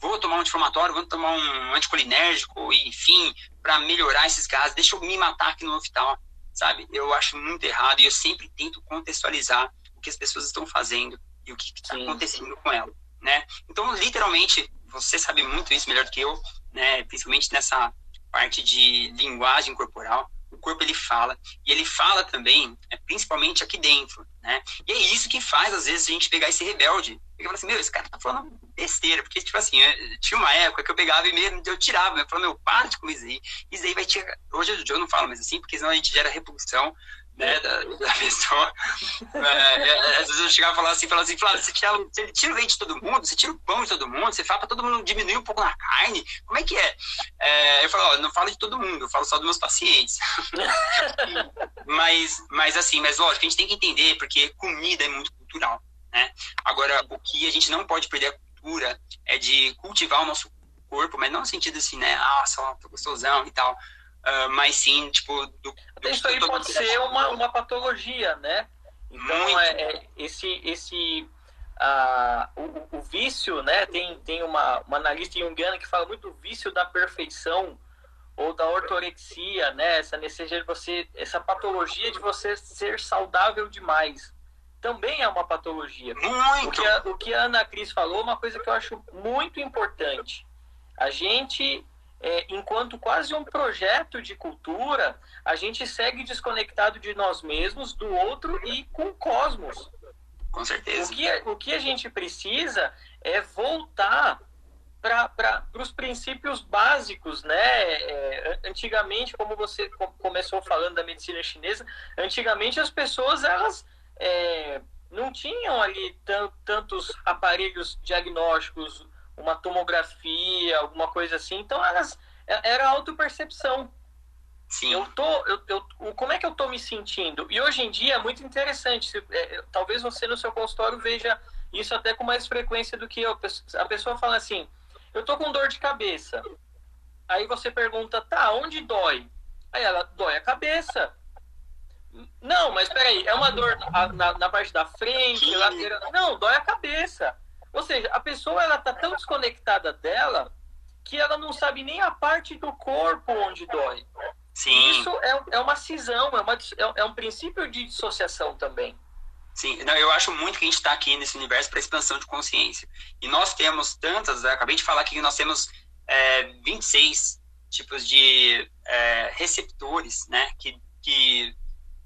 Vou tomar um anti-inflamatório, vou tomar um anticolinérgico, enfim, para melhorar esses casos. Deixa eu me matar aqui no hospital, sabe? Eu acho muito errado e eu sempre tento contextualizar o que as pessoas estão fazendo e o que está acontecendo com ela, né? Então, literalmente, você sabe muito isso melhor do que eu, né? Principalmente nessa parte de linguagem corporal. Corpo ele fala, e ele fala também, é, principalmente aqui dentro, né? E é isso que faz, às vezes, a gente pegar esse rebelde. Fala assim, meu, esse cara tá falando besteira. Porque, tipo assim, tinha uma época que eu pegava e mesmo eu tirava, eu falava, meu, para de com isso aí. Isso aí vai tirar. Hoje eu não falo mais assim, porque senão a gente gera repulsão né, da, da pessoa. É, é, é, às vezes eu chegava e falava assim, falava assim, Flávio, você tira, você tira o leite de todo mundo, você tira o pão de todo mundo, você fala para todo mundo diminuir um pouco na carne, como é que é? é eu falo, ó, não falo de todo mundo, eu falo só dos meus pacientes. mas, mas assim, mas lógico, a gente tem que entender, porque comida é muito cultural, né? Agora, o que a gente não pode perder a cultura é de cultivar o nosso corpo, mas não no sentido assim, né, ah, só tô gostosão e tal, uh, mas sim, tipo, do, do Isso aí pode ser uma, uma patologia, né? Então, é, é, esse, esse uh, o, o, vício, né? Tem, tem uma, uma analista junguiana que fala muito do vício da perfeição ou da ortorexia, né? Essa necessidade de você, essa patologia de você ser saudável demais. Também é uma patologia. Muito. O que a, o que a Ana Cris falou, uma coisa que eu acho muito importante. A gente é, enquanto quase um projeto de cultura, a gente segue desconectado de nós mesmos, do outro e com o cosmos. Com certeza. O que, o que a gente precisa é voltar para os princípios básicos, né? É, antigamente, como você começou falando da medicina chinesa, antigamente as pessoas elas é, não tinham ali tantos aparelhos diagnósticos uma tomografia, alguma coisa assim. Então elas é, era autopercepção. Sim. Eu tô, eu, eu, como é que eu tô me sentindo? E hoje em dia é muito interessante. Se, é, talvez você no seu consultório veja isso até com mais frequência do que eu. A pessoa fala assim: eu tô com dor de cabeça. Aí você pergunta, tá, onde dói? Aí ela, dói a cabeça. Não, mas peraí, é uma dor na, na, na parte da frente, lateral. Não, dói a cabeça. Ou seja, a pessoa ela tá tão desconectada dela que ela não sabe nem a parte do corpo onde dói. Sim. Isso é, é uma cisão, é, uma, é, é um princípio de dissociação também. Sim, não, eu acho muito que a gente está aqui nesse universo para expansão de consciência. E nós temos tantas, acabei de falar que nós temos é, 26 tipos de é, receptores, né, que, que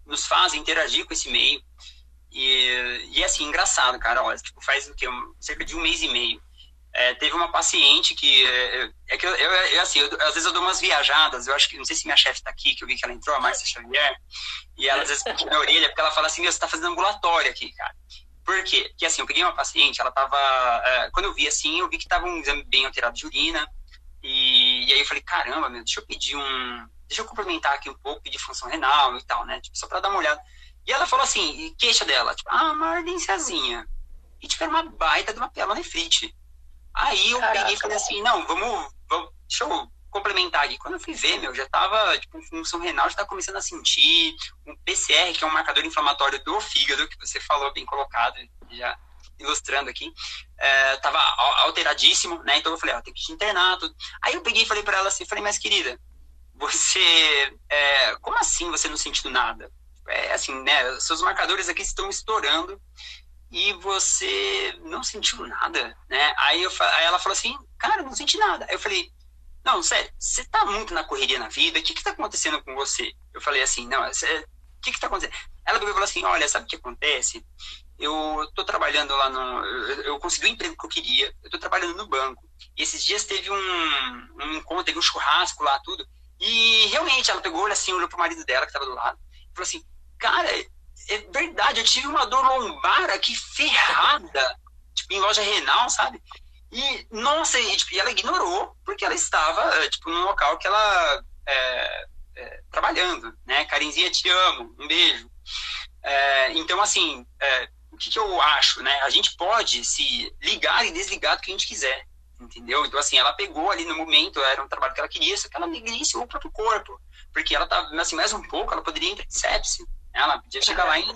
nos fazem interagir com esse meio. E, e assim, engraçado, cara, olha, tipo, faz o quê? Cerca de um mês e meio. É, teve uma paciente que é, é que eu, eu, eu assim, eu, às vezes eu dou umas viajadas, eu acho que não sei se minha chefe está aqui, que eu vi que ela entrou, a Márcia Xavier, e ela às vezes puxa minha orelha, porque ela fala assim, você está fazendo ambulatório aqui, cara. Por quê? Porque assim, eu peguei uma paciente, ela tava, é, quando eu vi assim, eu vi que tava um exame bem alterado de urina, e, e aí eu falei, caramba, meu, deixa eu pedir um, deixa eu complementar aqui um pouco, pedir função renal e tal, né, tipo, só para dar uma olhada. E ela falou assim, queixa dela, tipo, ah, uma ardênciazinha. E tipo, era uma baita de uma pielonefrite. Aí eu Caraca. peguei e falei assim, não, vamos, vamos, deixa eu complementar aqui. Quando eu fui ver, meu, já tava, tipo, função renal já tava começando a sentir, um PCR, que é um marcador inflamatório do fígado, que você falou bem colocado, já ilustrando aqui, é, tava alteradíssimo, né? Então eu falei, ó, tem que te internar, tudo. Aí eu peguei e falei para ela assim, falei, mas querida, você, é, como assim você não sentiu nada? É assim, né? Seus marcadores aqui estão estourando e você não sentiu nada, né? Aí, eu, aí ela falou assim, cara, não senti nada. Aí eu falei, não, sério, você tá muito na correria na vida, o que que tá acontecendo com você? Eu falei assim, não, o que que tá acontecendo? Ela falou assim, olha, sabe o que acontece? Eu tô trabalhando lá no... Eu, eu consegui o emprego que eu queria, eu tô trabalhando no banco. E esses dias teve um, um encontro, teve um churrasco lá, tudo. E realmente, ela pegou, assim, olhou pro marido dela, que tava do lado, e falou assim, cara, é verdade, eu tive uma dor lombar aqui ferrada, tipo, em loja renal, sabe? E, nossa, e, tipo, ela ignorou, porque ela estava, eh, tipo, num local que ela é, é, trabalhando, né? Karinzinha, te amo, um beijo. É, então, assim, o que, que, eu acho, né? A gente pode se ligar e desligar do que a gente quiser, entendeu? Então, assim, ela pegou ali no momento, era um trabalho que ela queria, só que ela negligenciou o próprio corpo, porque ela tava, assim, mais um pouco, ela poderia entrar em sepse, ela podia chegar lá em.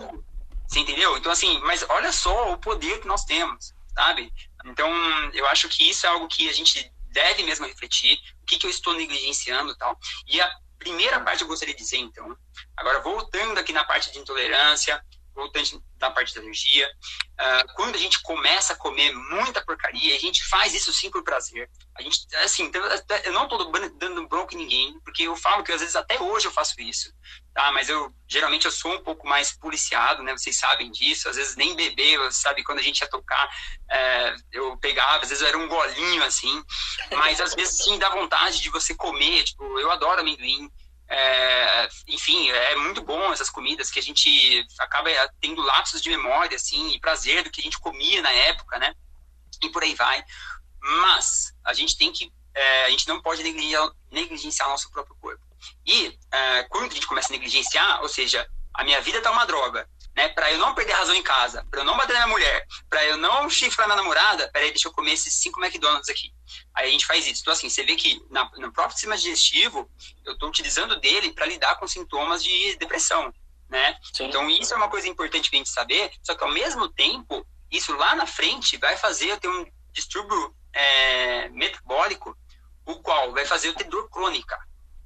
Você entendeu? Então, assim, mas olha só o poder que nós temos, sabe? Então, eu acho que isso é algo que a gente deve mesmo refletir, o que, que eu estou negligenciando e tal. E a primeira parte eu gostaria de dizer, então, agora voltando aqui na parte de intolerância, voltante da parte da energia. Uh, quando a gente começa a comer muita porcaria, a gente faz isso sim por prazer. A gente, assim, eu não estou dando bronca em ninguém, porque eu falo que às vezes até hoje eu faço isso, tá? Mas eu, geralmente, eu sou um pouco mais policiado, né? Vocês sabem disso. Às vezes nem beber, sabe? Quando a gente ia tocar, é, eu pegava, às vezes era um golinho, assim. Mas às vezes, sim, dá vontade de você comer. Tipo, eu adoro amendoim. É, enfim, é muito bom essas comidas que a gente acaba tendo lapsos de memória, assim, e prazer do que a gente comia na época, né? E por aí vai. Mas a gente tem que, é, a gente não pode negligenciar, negligenciar nosso próprio corpo. E é, quando a gente começa a negligenciar, ou seja, a minha vida tá uma droga, né? Para eu não perder razão em casa, para eu não bater na minha mulher, para eu não chifrar minha namorada, peraí, deixa eu comer esses cinco McDonald's aqui. Aí a gente faz isso. Então, assim, você vê que na, no próprio sistema digestivo, eu estou utilizando dele para lidar com sintomas de depressão, né? Sim. Então, isso é uma coisa importante para a gente saber, só que ao mesmo tempo, isso lá na frente vai fazer eu ter um distúrbio é, metabólico, o qual vai fazer eu ter dor crônica.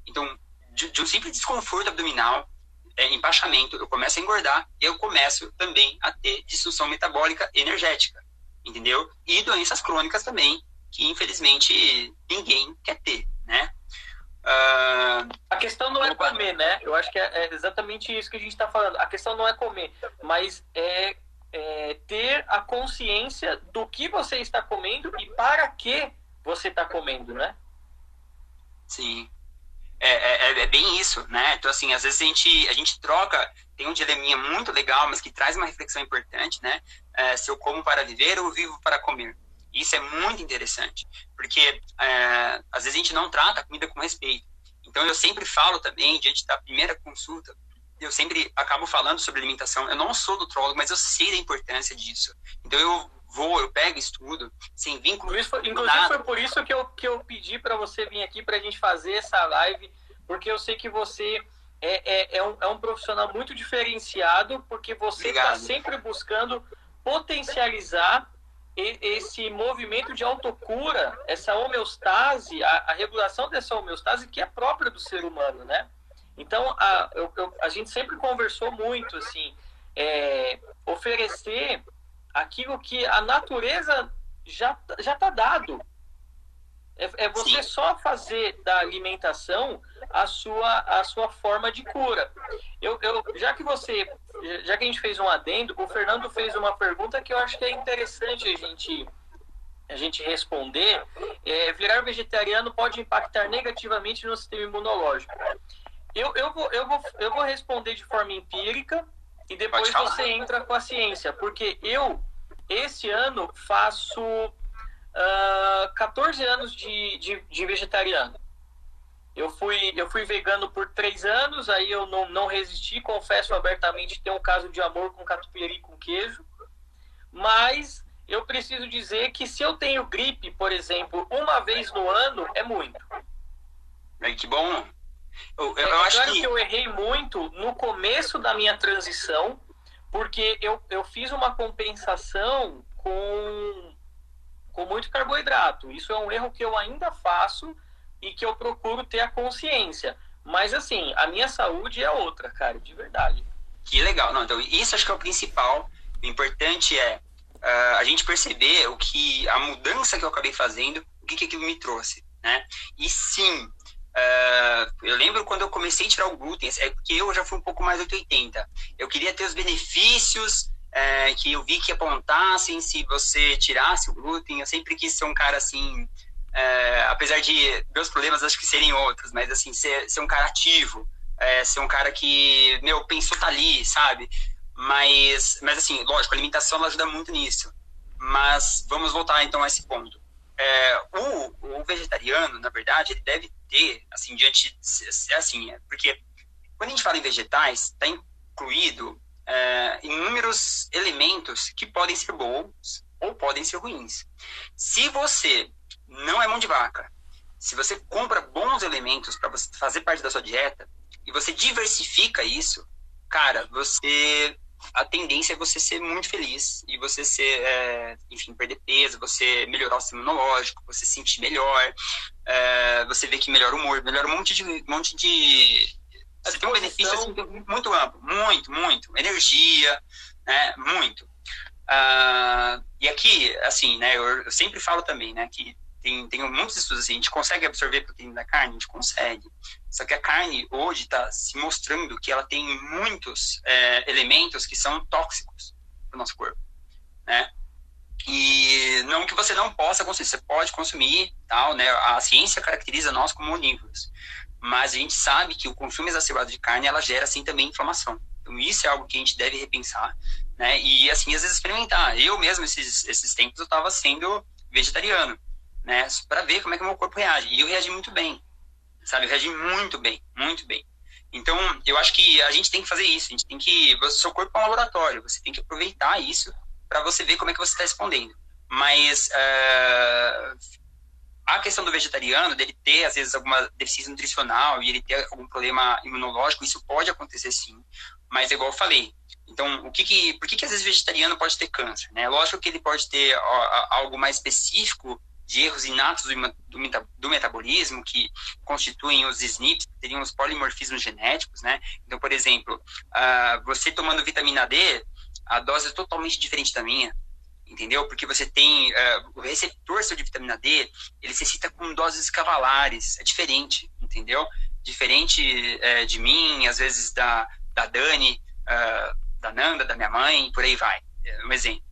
Então, de, de um simples desconforto abdominal, é, empachamento, eu começo a engordar e eu começo também a ter disfunção metabólica energética, entendeu? E doenças crônicas também, que infelizmente ninguém quer ter, né? Uh... A questão não é comer, né? Eu acho que é, é exatamente isso que a gente está falando. A questão não é comer, mas é, é, ter a consciência do que você está comendo e para que você está comendo, né? Sim. É, é, é, bem isso, né? Então, assim, às vezes a gente, a gente troca, tem um dileminha muito legal, mas que traz uma reflexão importante, né? É, se eu como para viver ou vivo para comer. Isso é muito interessante, porque é, às vezes a gente não trata a comida com respeito. Então, eu sempre falo também, diante da primeira consulta, eu sempre acabo falando sobre alimentação. Eu não sou nutrólogo, mas eu sei da importância disso. Então, eu vou, eu pego estudo, sem vínculo. Isso foi, inclusive, nada. foi por isso que eu, que eu pedi para você vir aqui para a gente fazer essa live, porque eu sei que você é, é, é, um, é um profissional muito diferenciado, porque você está sempre buscando potencializar esse movimento de autocura, essa homeostase, a, a, regulação dessa homeostase que é própria do ser humano, né? Então, a, eu, eu, a gente sempre conversou muito, assim, é, oferecer aquilo que a natureza já já está dado. É, é você Sim. só fazer da alimentação a sua a sua forma de cura. Eu, eu já que você já que a gente fez um adendo, o Fernando fez uma pergunta que eu acho que é interessante a gente a gente responder. É, virar vegetariano pode impactar negativamente no sistema imunológico. Eu, eu, vou, eu, vou, eu vou responder de forma empírica e depois você entra com a ciência, porque eu esse ano faço uh, ah, 14 anos de, de, de, vegetariano. Eu fui, eu fui vegano por três anos, aí eu não, não resisti, confesso abertamente ter um caso de amor com catupiry com queijo. Mas eu preciso dizer que se eu tenho gripe, por exemplo, uma vez no ano, é muito. É que bom. Eu, eu, é, eu acho claro que... que eu errei muito no começo da minha transição, porque eu, eu fiz uma compensação com, com muito carboidrato. Isso é um erro que eu ainda faço e que eu procuro ter a consciência. Mas, assim, a minha saúde é outra, cara, de verdade. Que legal. Não, então, isso acho que é o principal. O importante é uh, a gente perceber o que a mudança que eu acabei fazendo, o que, que aquilo me trouxe, né? E sim, Uh, eu lembro quando eu comecei a tirar o glúten, é porque eu já fui um pouco mais 880. Eu queria ter os benefícios é, que eu vi que apontassem se você tirasse o glúten. Eu sempre quis ser um cara assim, é, apesar de meus problemas acho que serem outros, mas assim, ser, ser um cara ativo, é, ser um cara que, meu, pensou tá ali, sabe? Mas, mas assim, lógico, a alimentação ajuda muito nisso. Mas vamos voltar então a esse ponto. É, o, o, vegetariano, na verdade, ele deve ter, assim, diante, é assim, é, porque quando a gente fala em vegetais, está incluído é, inúmeros elementos que podem ser bons ou podem ser ruins. Se você não é mão de vaca, se você compra bons elementos para fazer parte da sua dieta e você diversifica isso, cara, você a tendência é você ser muito feliz e você ser, é, enfim, perder peso, você melhorar o sistema imunológico, você se sentir melhor, é, você vê que melhora o humor, melhora um monte de, monte de, Você tem um benefício assim, muito amplo, muito, muito. Energia, né? Muito. Uh, e aqui, assim, né? Eu, eu, sempre falo também, né? Que tem, tem muitos estudos assim, a gente consegue absorver proteína da carne, a gente consegue. Só que a carne hoje está se mostrando que ela tem muitos é, elementos que são tóxicos para o nosso corpo, né? E não que você não possa consumir, você pode consumir, tal, né? A ciência caracteriza nós como onívoros, mas a gente sabe que o consumo exacerbado de carne ela gera assim também inflamação. Então isso é algo que a gente deve repensar, né? E assim às vezes experimentar. Eu mesmo esses esses tempos eu estava sendo vegetariano, né? Para ver como é que o meu corpo reage. E eu reagi muito bem, sabe? Reagi muito bem, muito bem. Então, eu acho que a gente tem que fazer isso. A gente tem que. Seu corpo é um laboratório. Você tem que aproveitar isso para você ver como é que você está respondendo. Mas uh, a questão do vegetariano, dele ter, às vezes, alguma deficiência nutricional e ele ter algum problema imunológico, isso pode acontecer sim. Mas, igual eu falei, então, o que que, por que, que às vezes vegetariano pode ter câncer? Né? Lógico que ele pode ter ó, algo mais específico de erros inatos do, do, metabolismo que constituem os SNPs, que teriam os polimorfismos genéticos, né? Então, por exemplo, uh, você tomando vitamina D, a dose é totalmente diferente da minha, entendeu? Porque você tem uh, o receptor seu de vitamina D, ele se excita com doses cavalares, é diferente, entendeu? Diferente uh, de mim, às vezes da, da Dani, uh, da Nanda, da minha mãe, por aí vai. É um exemplo.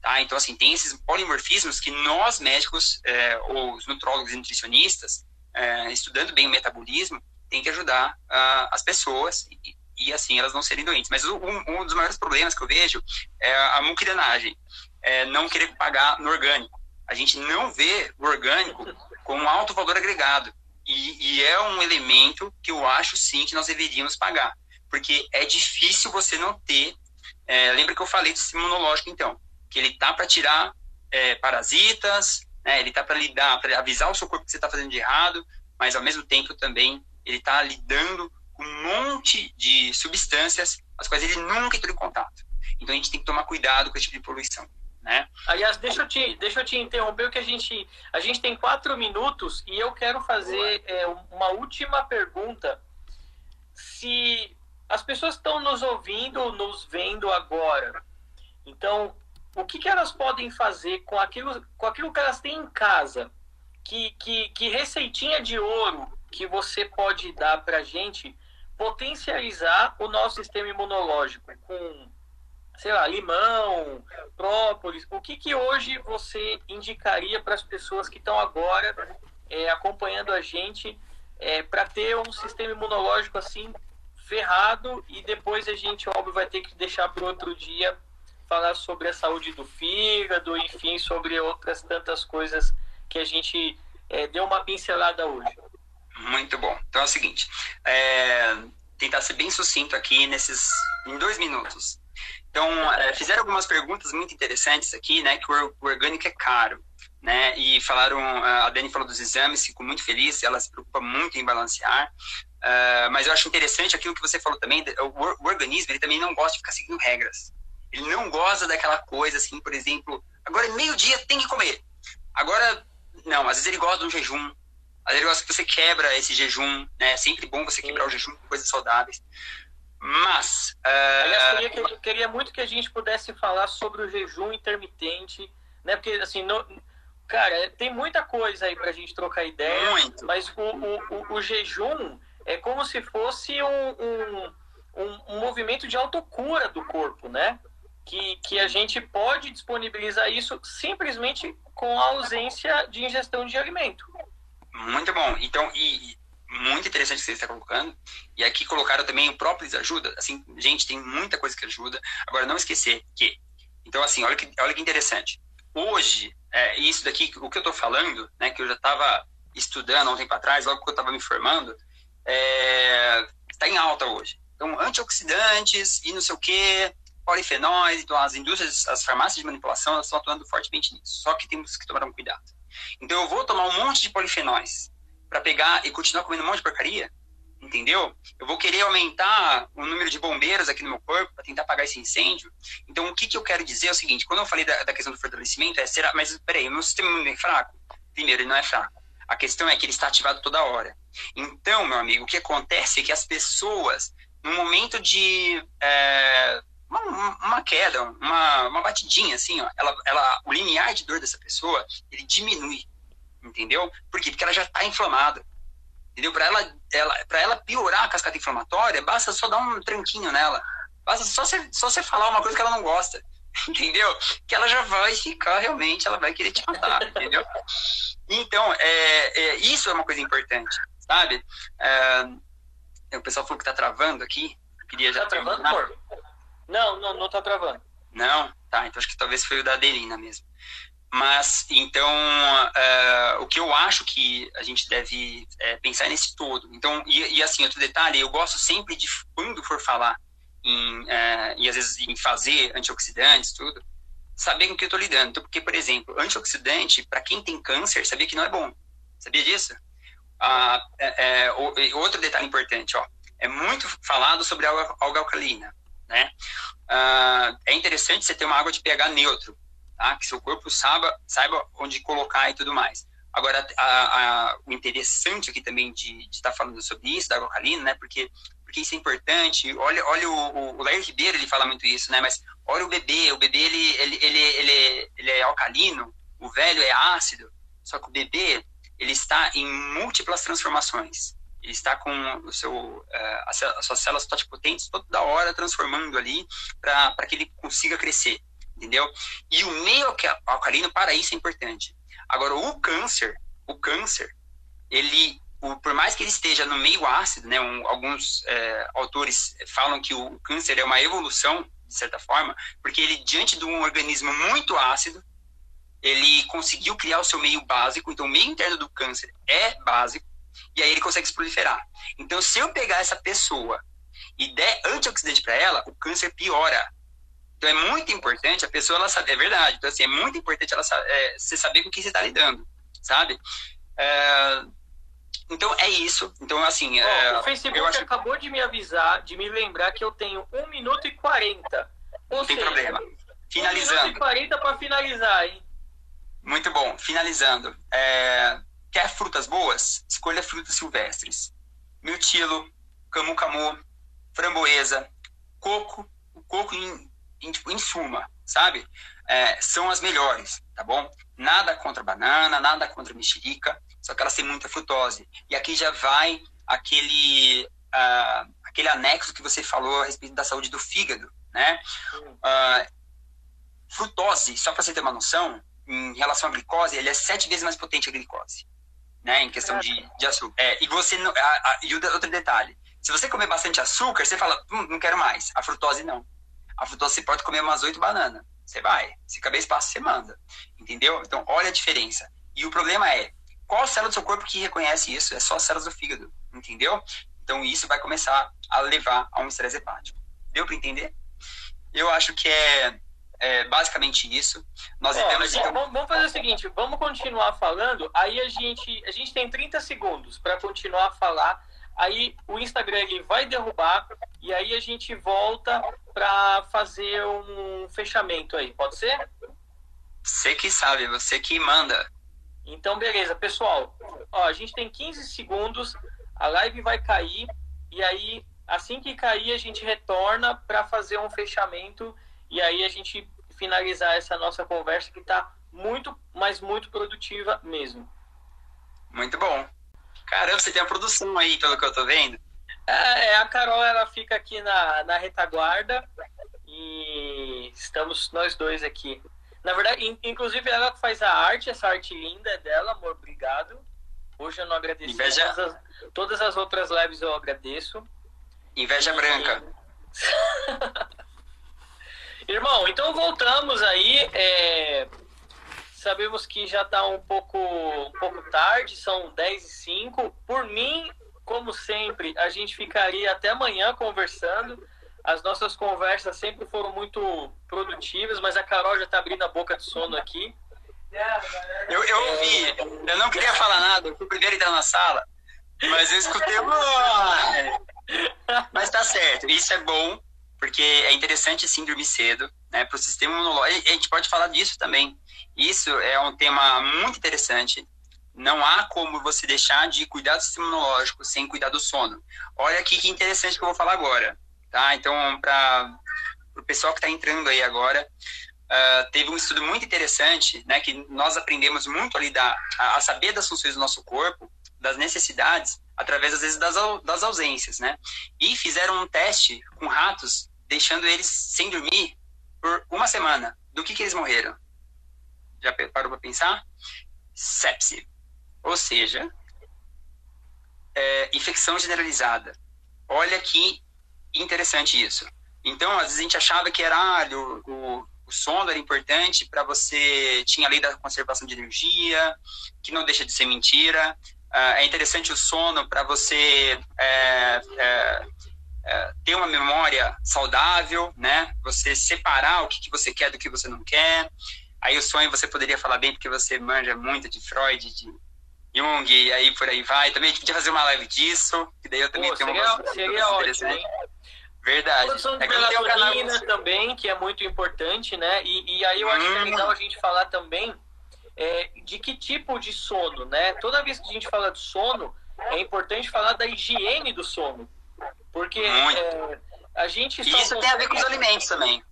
Tá? Então, assim, tem esses polimorfismos que nós, médicos, é, ou os nutrólogos e nutricionistas, é, estudando bem o metabolismo, tem que ajudar uh, as pessoas e, e, assim, elas não serem doentes. Mas um, um, dos maiores problemas que eu vejo é a muquidrenagem, é não querer pagar no orgânico. A gente não vê o orgânico com um alto valor agregado. E, e é um elemento que eu acho, sim, que nós deveríamos pagar. Porque é difícil você não ter... É, lembra que eu falei do sistema imunológico, então que ele tá para tirar é, parasitas, né? ele tá para lidar, para avisar o seu corpo que você está fazendo de errado, mas ao mesmo tempo também ele está lidando com um monte de substâncias as quais ele nunca entrou em contato. Então a gente tem que tomar cuidado com esse tipo de poluição. Né? Aliás, deixa eu te, deixa eu te interromper, que a gente, a gente tem quatro minutos e eu quero fazer é, uma última pergunta. Se as pessoas estão nos ouvindo, nos vendo agora, então o que, que elas podem fazer com aquilo, com aquilo que elas têm em casa? Que, que, que receitinha de ouro que você pode dar para a gente potencializar o nosso sistema imunológico com, sei lá, limão, própolis? O que, que hoje você indicaria para as pessoas que estão agora é, acompanhando a gente é, para ter um sistema imunológico assim ferrado e depois a gente, óbvio, vai ter que deixar para outro dia falar sobre a saúde do fígado, enfim, sobre outras tantas coisas que a gente é, deu uma pincelada hoje. Muito bom. Então é o seguinte, é, tentar ser bem sucinto aqui nesses em dois minutos. Então é, fizeram algumas perguntas muito interessantes aqui, né? Que o, orgânico é caro, né? E falaram, a Dani falou dos exames, fico muito feliz. Ela se preocupa muito em balancear. Uh, mas eu acho interessante aquilo que você falou também, o, o, organismo ele também não gosta de ficar seguindo regras. Ele não gosta daquela coisa assim, por exemplo, agora é meio-dia, tem que comer. Agora, não, às vezes ele gosta de um jejum. Às vezes ele gosta que você quebra esse jejum, né? É sempre bom você quebrar o jejum com coisas saudáveis. Mas. Uh... Aliás, queria, queria muito que a gente pudesse falar sobre o jejum intermitente, né? Porque, assim, no, cara, tem muita coisa aí pra gente trocar ideia. Muito. Mas o, o, o, o jejum é como se fosse um, um, um, um movimento de autocura do corpo, né? Que, que a gente pode disponibilizar isso simplesmente com a ausência de ingestão de alimento. Muito bom. Então, e, muito interessante que você está colocando. E aqui colocaram também o própolis ajuda. Assim, gente, tem muita coisa que ajuda. Agora, não esquecer que. Então, assim, olha que, olha que interessante. Hoje, é, isso daqui, o que eu estou falando, né, que eu já estava estudando há um tempo atrás, logo que eu estava me formando, está é, tá em alta hoje. Então, antioxidantes e não sei o quê, polifenóis, então as indústrias, as farmácias de manipulação, elas estão atuando fortemente nisso. Só que temos que tomar um cuidado. Então eu vou tomar um monte de polifenóis para pegar e continuar comendo um monte de porcaria, entendeu? Eu vou querer aumentar o número de bombeiros aqui no meu corpo para tentar apagar esse incêndio. Então o que, que eu quero dizer é o seguinte: quando eu falei da, da questão do fortalecimento, é será, mas peraí, o meu sistema imune é fraco? Primeiro, ele não é fraco. A questão é que ele está ativado toda hora. Então, meu amigo, o que acontece é que as pessoas, no momento de é, uma, uma, queda, uma, uma batidinha, assim, ó, ela, ela, o limiar de dor dessa pessoa, ele diminui, entendeu? Por quê? Porque ela já está inflamada. Entendeu? Para ela, ela, ela piorar a cascata inflamatória, basta só dar um tranquinho nela. Basta só você, só falar uma coisa que ela não gosta. Entendeu? Que ela já vai ficar realmente, ela vai querer te matar, entendeu? Então, é, é, isso é uma coisa importante, sabe? É, o pessoal falou que tá travando aqui. Queria já tá travando, amor? Não, não, não tá travando. Não? Tá, então acho que talvez foi o da Adelina mesmo. Mas, então, uh, o que eu acho que a gente deve é, pensar nesse todo. Então, e, e, assim, outro detalhe, eu gosto sempre de, quando for falar em, uh, e às vezes em fazer antioxidantes, tudo, saber com que eu estou lidando. Então, porque, por exemplo, antioxidante, para quem tem câncer, sabia que não é bom. Sabia disso? Uh, é, é, outro detalhe importante, ó, é muito falado sobre a alga alcalina, né? é interessante você ter uma água de pH neutro, tá? Que seu corpo saiba, saiba onde colocar e tudo mais. Agora, a, a, o interessante aqui também de estar tá falando sobre isso, da água alcalina, né? Porque, porque isso é importante. Olha, olha o, o, o Ribeiro, ele fala muito isso, né? Mas olha o bebê, o bebê, ele, ele, ele, ele, ele é alcalino, o velho é ácido, só que o bebê, ele está em múltiplas transformações. Ele está com o seu, uh, as suas células totipotentes toda hora transformando ali para que ele consiga crescer entendeu? E o meio alcalino para isso é importante. Agora, o câncer, o câncer, ele, o, por mais que ele esteja no meio ácido, né, um, alguns é, autores falam que o câncer é uma evolução, de certa forma, porque ele, diante de um organismo muito ácido, ele conseguiu criar o seu meio básico, então o meio interno do câncer é básico, e aí ele consegue se proliferar. Então, se eu pegar essa pessoa e der antioxidante para ela, o câncer piora. Então é muito importante a pessoa ela saber, é verdade. Então assim, é muito importante ela é, você saber com quem você está lidando, sabe? É, então é isso. Então assim, oh, é, o Facebook acho... acabou de me avisar, de me lembrar que eu tenho 1 minuto e 40. Não tem problema. Finalizando. 1 minuto e 40 para finalizar, hein? Muito bom. Finalizando. É, quer frutas boas? Escolha frutas silvestres. Mirtilo, camu-camu, framboesa, coco. O coco em em, tipo, em suma, sabe? É, são as melhores, tá bom? Nada contra banana, nada contra mexerica, só que elas têm muita frutose. E aqui já vai aquele, uh, aquele anexo que você falou a respeito da saúde do fígado, né? Uh, frutose, só para você ter uma noção, em relação à glicose, ele é sete vezes mais potente que a glicose, né? Em questão de, de açúcar. É, e você não, a, a, e outro detalhe, se você comer bastante açúcar, você fala, hum, não quero mais. A frutose não a fruta você pode comer umas oito bananas. Você vai. Se caber espaço, você manda. Entendeu? Então, olha a diferença. E o problema é, qual célula do seu corpo que reconhece isso? É só as células do fígado. Entendeu? Então, isso vai começar a levar a um estresse hepático. Deu para entender? Eu acho que é, é basicamente isso. Nós é, devemos... Vamos, vamos fazer o seguinte, vamos continuar falando, aí a gente, a gente tem 30 segundos para continuar a falar aí o Instagram ele vai derrubar e aí a gente volta para fazer um fechamento aí, pode ser? Você que sabe, você que manda. Então, beleza, pessoal. Ó, a gente tem 15 segundos, a live vai cair e aí assim que cair a gente retorna para fazer um fechamento e aí a gente finalizar essa nossa conversa que está muito, mas muito produtiva mesmo. Muito bom. Caramba, você tem a produção aí, pelo que eu tô vendo. É, é, a Carol, ela fica aqui na, na retaguarda e estamos nós dois aqui. Na verdade, in, inclusive ela faz a arte, essa arte linda é dela, amor, obrigado. Hoje eu não agradeci. Inveja... Todas, as, todas as outras lives eu agradeço. Inveja e... branca. Irmão, então voltamos aí. É... Sabemos que já está um pouco, um pouco tarde, são 10 e 5. Por mim, como sempre, a gente ficaria até amanhã conversando. As nossas conversas sempre foram muito produtivas, mas a Carol já está abrindo a boca de sono aqui. Eu, eu ouvi, eu não queria falar nada, eu fui primeiro entrar na sala, mas eu escutei. mas tá certo, isso é bom, porque é interessante sim dormir cedo, né? Para o sistema imunológico. A gente pode falar disso também. Isso é um tema muito interessante, não há como você deixar de cuidar do sistema imunológico sem cuidar do sono. Olha aqui que interessante que eu vou falar agora, tá? Então, para o pessoal que está entrando aí agora, uh, teve um estudo muito interessante, né, que nós aprendemos muito ali da, a, a, saber das funções do nosso corpo, das necessidades, através, às vezes, das, das ausências, né? E fizeram um teste com ratos, deixando eles sem dormir por uma semana. Do que, que eles morreram? Já parou para pensar? Sepse. Ou seja, é, infecção generalizada. Olha que interessante isso. Então, às vezes a gente achava que era ah, o, o, o sono era importante para você tinha a lei da conservação de energia, que não deixa de ser mentira. Uh, é interessante o sono para você é, é, é, ter uma memória saudável, né? Você separar o que, que você quer do que você não quer. Aí o sonho você poderia falar bem porque você manja muito de Freud, de Jung, e aí por aí vai. Também a gente podia fazer uma live disso, que daí eu também Pô, tenho seria, uma seria ótimo, hein? Verdade. Produção de é melatonina canal... também, que é muito importante, né? E, e aí eu acho hum. que é hum. legal a gente falar também é, de que tipo de sono, né? Toda vez que a gente fala de sono, é importante falar da higiene do sono. Porque é, a gente isso consegue... tem a ver com os alimentos também.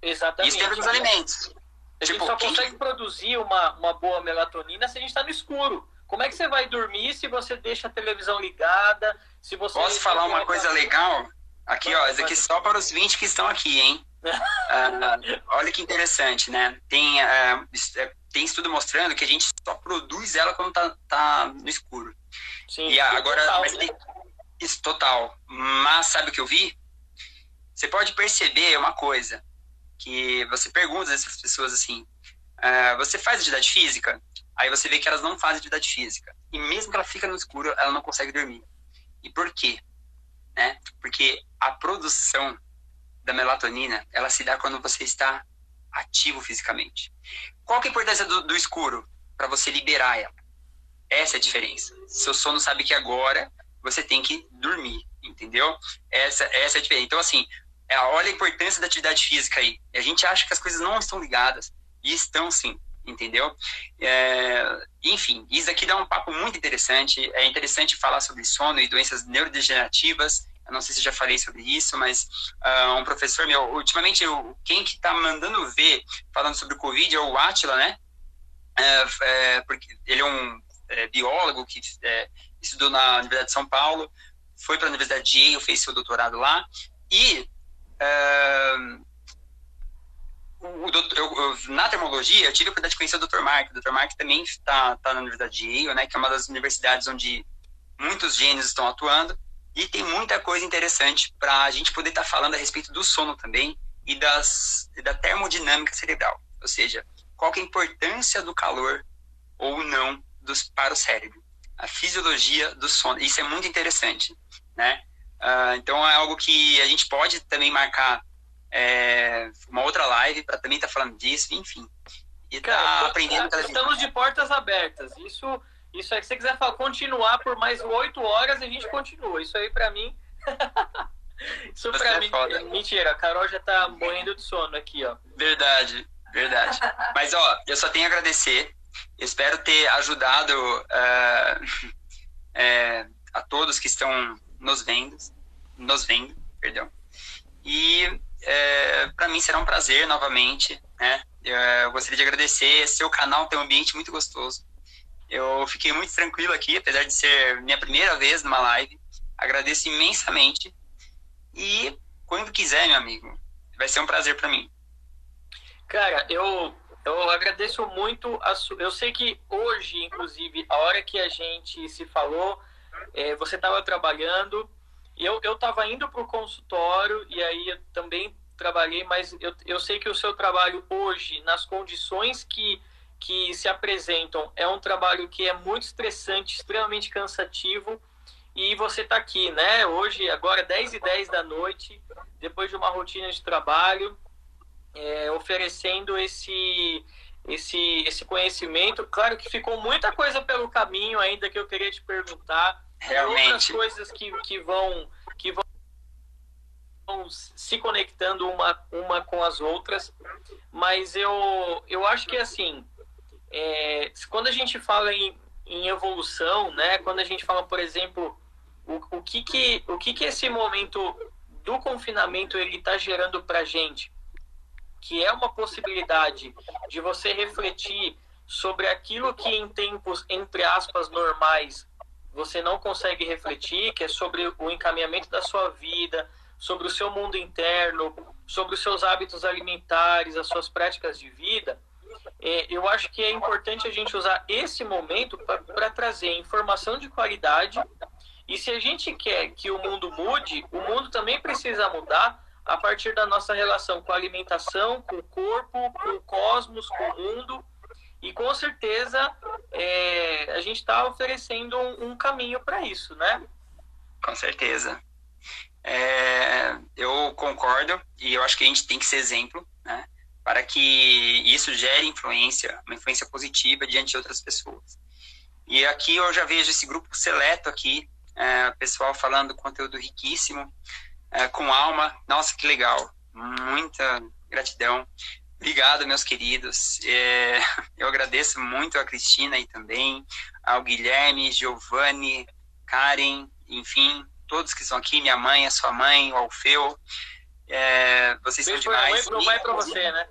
Exatamente. Isso tem a ver com os alimentos. A gente tipo, só consegue produzir uma, uma boa melatonina se a gente está no escuro. Como é que você vai dormir se você deixa a televisão ligada? Se você Posso falar uma coisa legal? Aqui, ó, isso aqui só para os 20 que estão aqui, hein? uh, olha que interessante, né? Tem, uh, tem estudo mostrando que a gente só produz ela quando tá, tá no escuro. Sim, e agora, total, mas né? Isso total. Mas sabe o que eu vi? Você pode perceber uma coisa que você pergunta essas pessoas assim: uh, você faz atividade física? Aí você vê que elas não fazem atividade física. E mesmo que ela fica no escuro, ela não consegue dormir. E por quê? Né? Porque a produção da melatonina, ela se dá quando você está ativo fisicamente. Qual que é a importância do, do escuro? Para você liberar ela. Essa é a diferença. Seu sono sabe que agora você tem que dormir, entendeu? Essa, essa é a diferença. Então, assim, é, olha a importância da atividade física aí. A gente acha que as coisas não estão ligadas, e estão sim, entendeu? É, enfim, isso aqui dá um papo muito interessante. É interessante falar sobre sono e doenças neurodegenerativas. Eu não sei se já falei sobre isso, mas uh, um professor meu, ultimamente, eu, quem que tá mandando ver falando sobre o Covid é o Atila, né? É, é, porque ele é um é, biólogo que é, estudou na Universidade de São Paulo, foi para a Universidade de Yale, fez seu doutorado lá, e uh, o, eu, eu, na termologia, eu tive a oportunidade de conhecer o Dr. Mark. O Dr. Mark também está tá na Universidade de Yale, né, que é uma das universidades onde muitos gênios estão atuando, e tem muita coisa interessante para a gente poder estar tá falando a respeito do sono também e das, da termodinâmica cerebral, ou seja, qual é a importância do calor ou não dos, para o cérebro a fisiologia do sono. Isso é muito interessante, né? Uh, então é algo que a gente pode também marcar é, uma outra live para também estar tá falando disso, enfim. E tá aprendendo cada Estamos de portas abertas. Isso, isso aí, se você quiser falar, continuar por mais oito horas, a gente continua. Isso aí para mim. isso é mim. Foda. Mentira, a Carol já tá morrendo de sono aqui, ó. Verdade, verdade. Mas ó, eu só tenho a agradecer Espero ter ajudado uh, é, a todos que estão nos vendo, nos vendo, perdão. E é, para mim será um prazer novamente, né? Eu, eu gostaria de agradecer. Seu canal tem um ambiente muito gostoso. Eu fiquei muito tranquilo aqui, apesar de ser minha primeira vez numa live. Agradeço imensamente. E quando quiser, meu amigo, vai ser um prazer para mim. Cara, eu eu agradeço muito. Su... Eu sei que hoje, inclusive, a hora que a gente se falou, é, você estava trabalhando. Eu estava indo para o consultório e aí também trabalhei, mas eu, eu sei que o seu trabalho hoje, nas condições que, que se apresentam, é um trabalho que é muito estressante, extremamente cansativo. E você está aqui, né? Hoje, agora 10 e 10 da noite, depois de uma rotina de trabalho é, oferecendo esse, esse, esse conhecimento. Claro que ficou muita coisa pelo caminho ainda que eu queria te perguntar. Realmente. Outras coisas que, que vão que vão se conectando uma, uma com as outras. Mas eu, eu acho que assim, é, quando a gente fala em, em evolução, né? Quando a gente fala, por exemplo, o, o que que o que que esse momento do confinamento ele está gerando para gente, que é uma possibilidade de você refletir sobre aquilo que em tempos entre aspas normais você não consegue refletir, que é sobre o encaminhamento da sua vida, sobre o seu mundo interno, sobre os seus hábitos alimentares, as suas práticas de vida, é, eu acho que é importante a gente usar esse momento para trazer informação de qualidade. E se a gente quer que o mundo mude, o mundo também precisa mudar a partir da nossa relação com a alimentação, com o corpo, com o cosmos, com o mundo. E com certeza é, a gente está oferecendo um, um caminho para isso, né? Com certeza. É, eu concordo e eu acho que a gente tem que ser exemplo, né? Para que isso gere influência, uma influência positiva diante de outras pessoas. E aqui eu já vejo esse grupo seleto aqui, é, pessoal falando conteúdo riquíssimo, é, com alma. Nossa, que legal! Muita gratidão. Obrigado, meus queridos. É, eu agradeço muito a Cristina aí também, ao Guilherme, Giovanni, Karen, enfim, todos que estão aqui, minha mãe, a sua mãe, o Alfeu. É, vocês Beijo são demais. Não vai para você, né?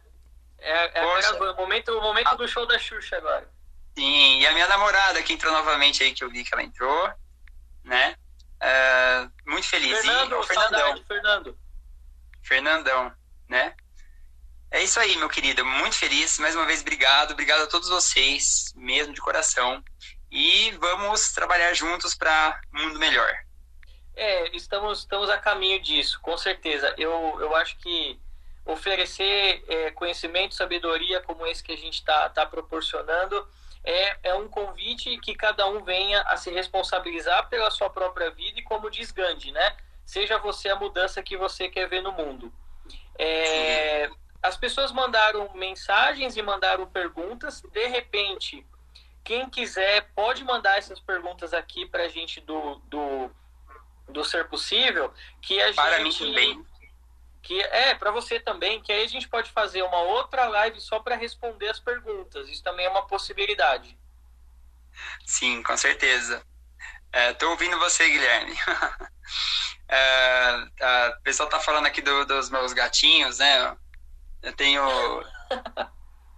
É, é o momento, o momento do show da Xuxa agora. Sim, e a minha namorada que entrou novamente aí, que eu vi que ela entrou, né? É, muito feliz. Fernando, e, Fernandão. Saudade, Fernando. Fernandão, né? É isso aí, meu querido. Muito feliz. Mais uma vez, obrigado. Obrigado a todos vocês, mesmo de coração. E vamos trabalhar juntos para um mundo melhor. É, estamos, estamos a caminho disso, com certeza. Eu, eu acho que oferecer é, conhecimento, sabedoria como esse que a gente está tá proporcionando é, é um convite que cada um venha a se responsabilizar pela sua própria vida e como diz Gandhi, né? Seja você a mudança que você quer ver no mundo. É, as pessoas mandaram mensagens e mandaram perguntas. De repente, quem quiser pode mandar essas perguntas aqui para a gente do, do, do Ser Possível, que a para gente... mim também. Que é, para você também, que aí a gente pode fazer uma outra live só para responder as perguntas. Isso também é uma possibilidade. Sim, com certeza. Estou é, ouvindo você, Guilherme. é, a, o pessoal está falando aqui do, dos meus gatinhos, né? Eu tenho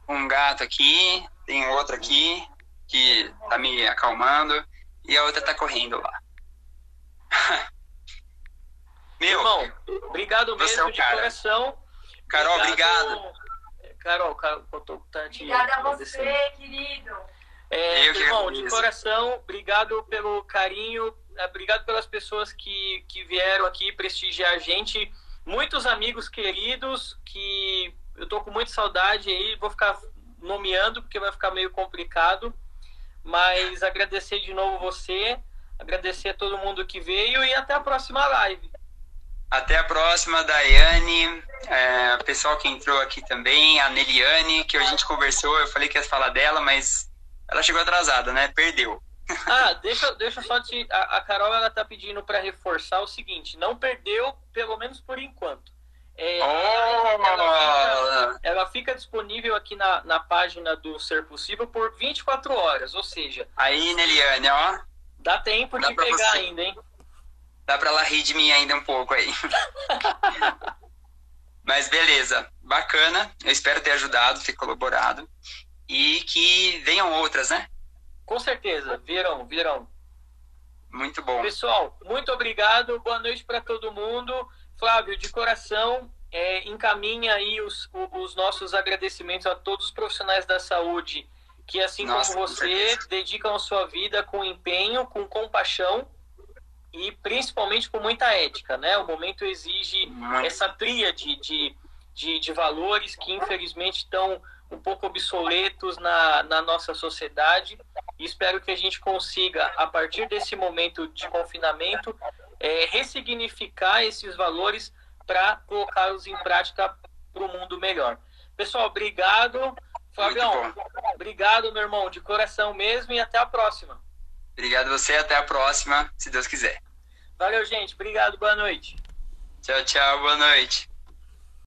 um gato aqui, tem outro aqui que tá me acalmando e a outra tá correndo lá. Meu, irmão, obrigado é mesmo é de cara. coração. Carol, obrigado. Carol, Carol, eu tô tá te Obrigada a você, querido. É, irmão, de coração, obrigado pelo carinho, é, obrigado pelas pessoas que, que vieram aqui prestigiar a gente muitos amigos queridos que eu tô com muita saudade aí, vou ficar nomeando porque vai ficar meio complicado, mas agradecer de novo você, agradecer a todo mundo que veio e até a próxima live. Até a próxima, Daiane, é, o pessoal que entrou aqui também, a Neliane, que a gente conversou, eu falei que ia falar dela, mas ela chegou atrasada, né? Perdeu. Ah, deixa, deixa só te. A, a Carol ela tá pedindo para reforçar o seguinte: não perdeu, pelo menos por enquanto. É, oh! ela, fica, ela, fica, disponível aqui na, na página do Ser Possível por 24 horas, ou seja. Aí, Neliane, ó. Dá tempo dá de pegar você. ainda, hein? Dá pra ela rir de mim ainda um pouco aí. Mas beleza, bacana. Eu espero ter ajudado, ter colaborado. E que venham outras, né? Com certeza, virão, virão. Muito bom. Pessoal, muito obrigado. Boa noite para todo mundo. Flávio, de coração, é, encaminha aí os, os nossos agradecimentos a todos os profissionais da saúde que, assim Nossa, como você, com dedicam a sua vida com empenho, com compaixão e principalmente com muita ética, né? O momento exige essa tríade de, de, de valores que, infelizmente, estão um pouco obsoletos na, na nossa sociedade. E espero que a gente consiga, a partir desse momento de confinamento, é, ressignificar esses valores para colocá-los em prática para o mundo melhor. Pessoal, obrigado. Fabião, obrigado, meu irmão, de coração mesmo, e até a próxima. Obrigado você, até a próxima, se Deus quiser. Valeu, gente. Obrigado, boa noite. Tchau, tchau, boa noite.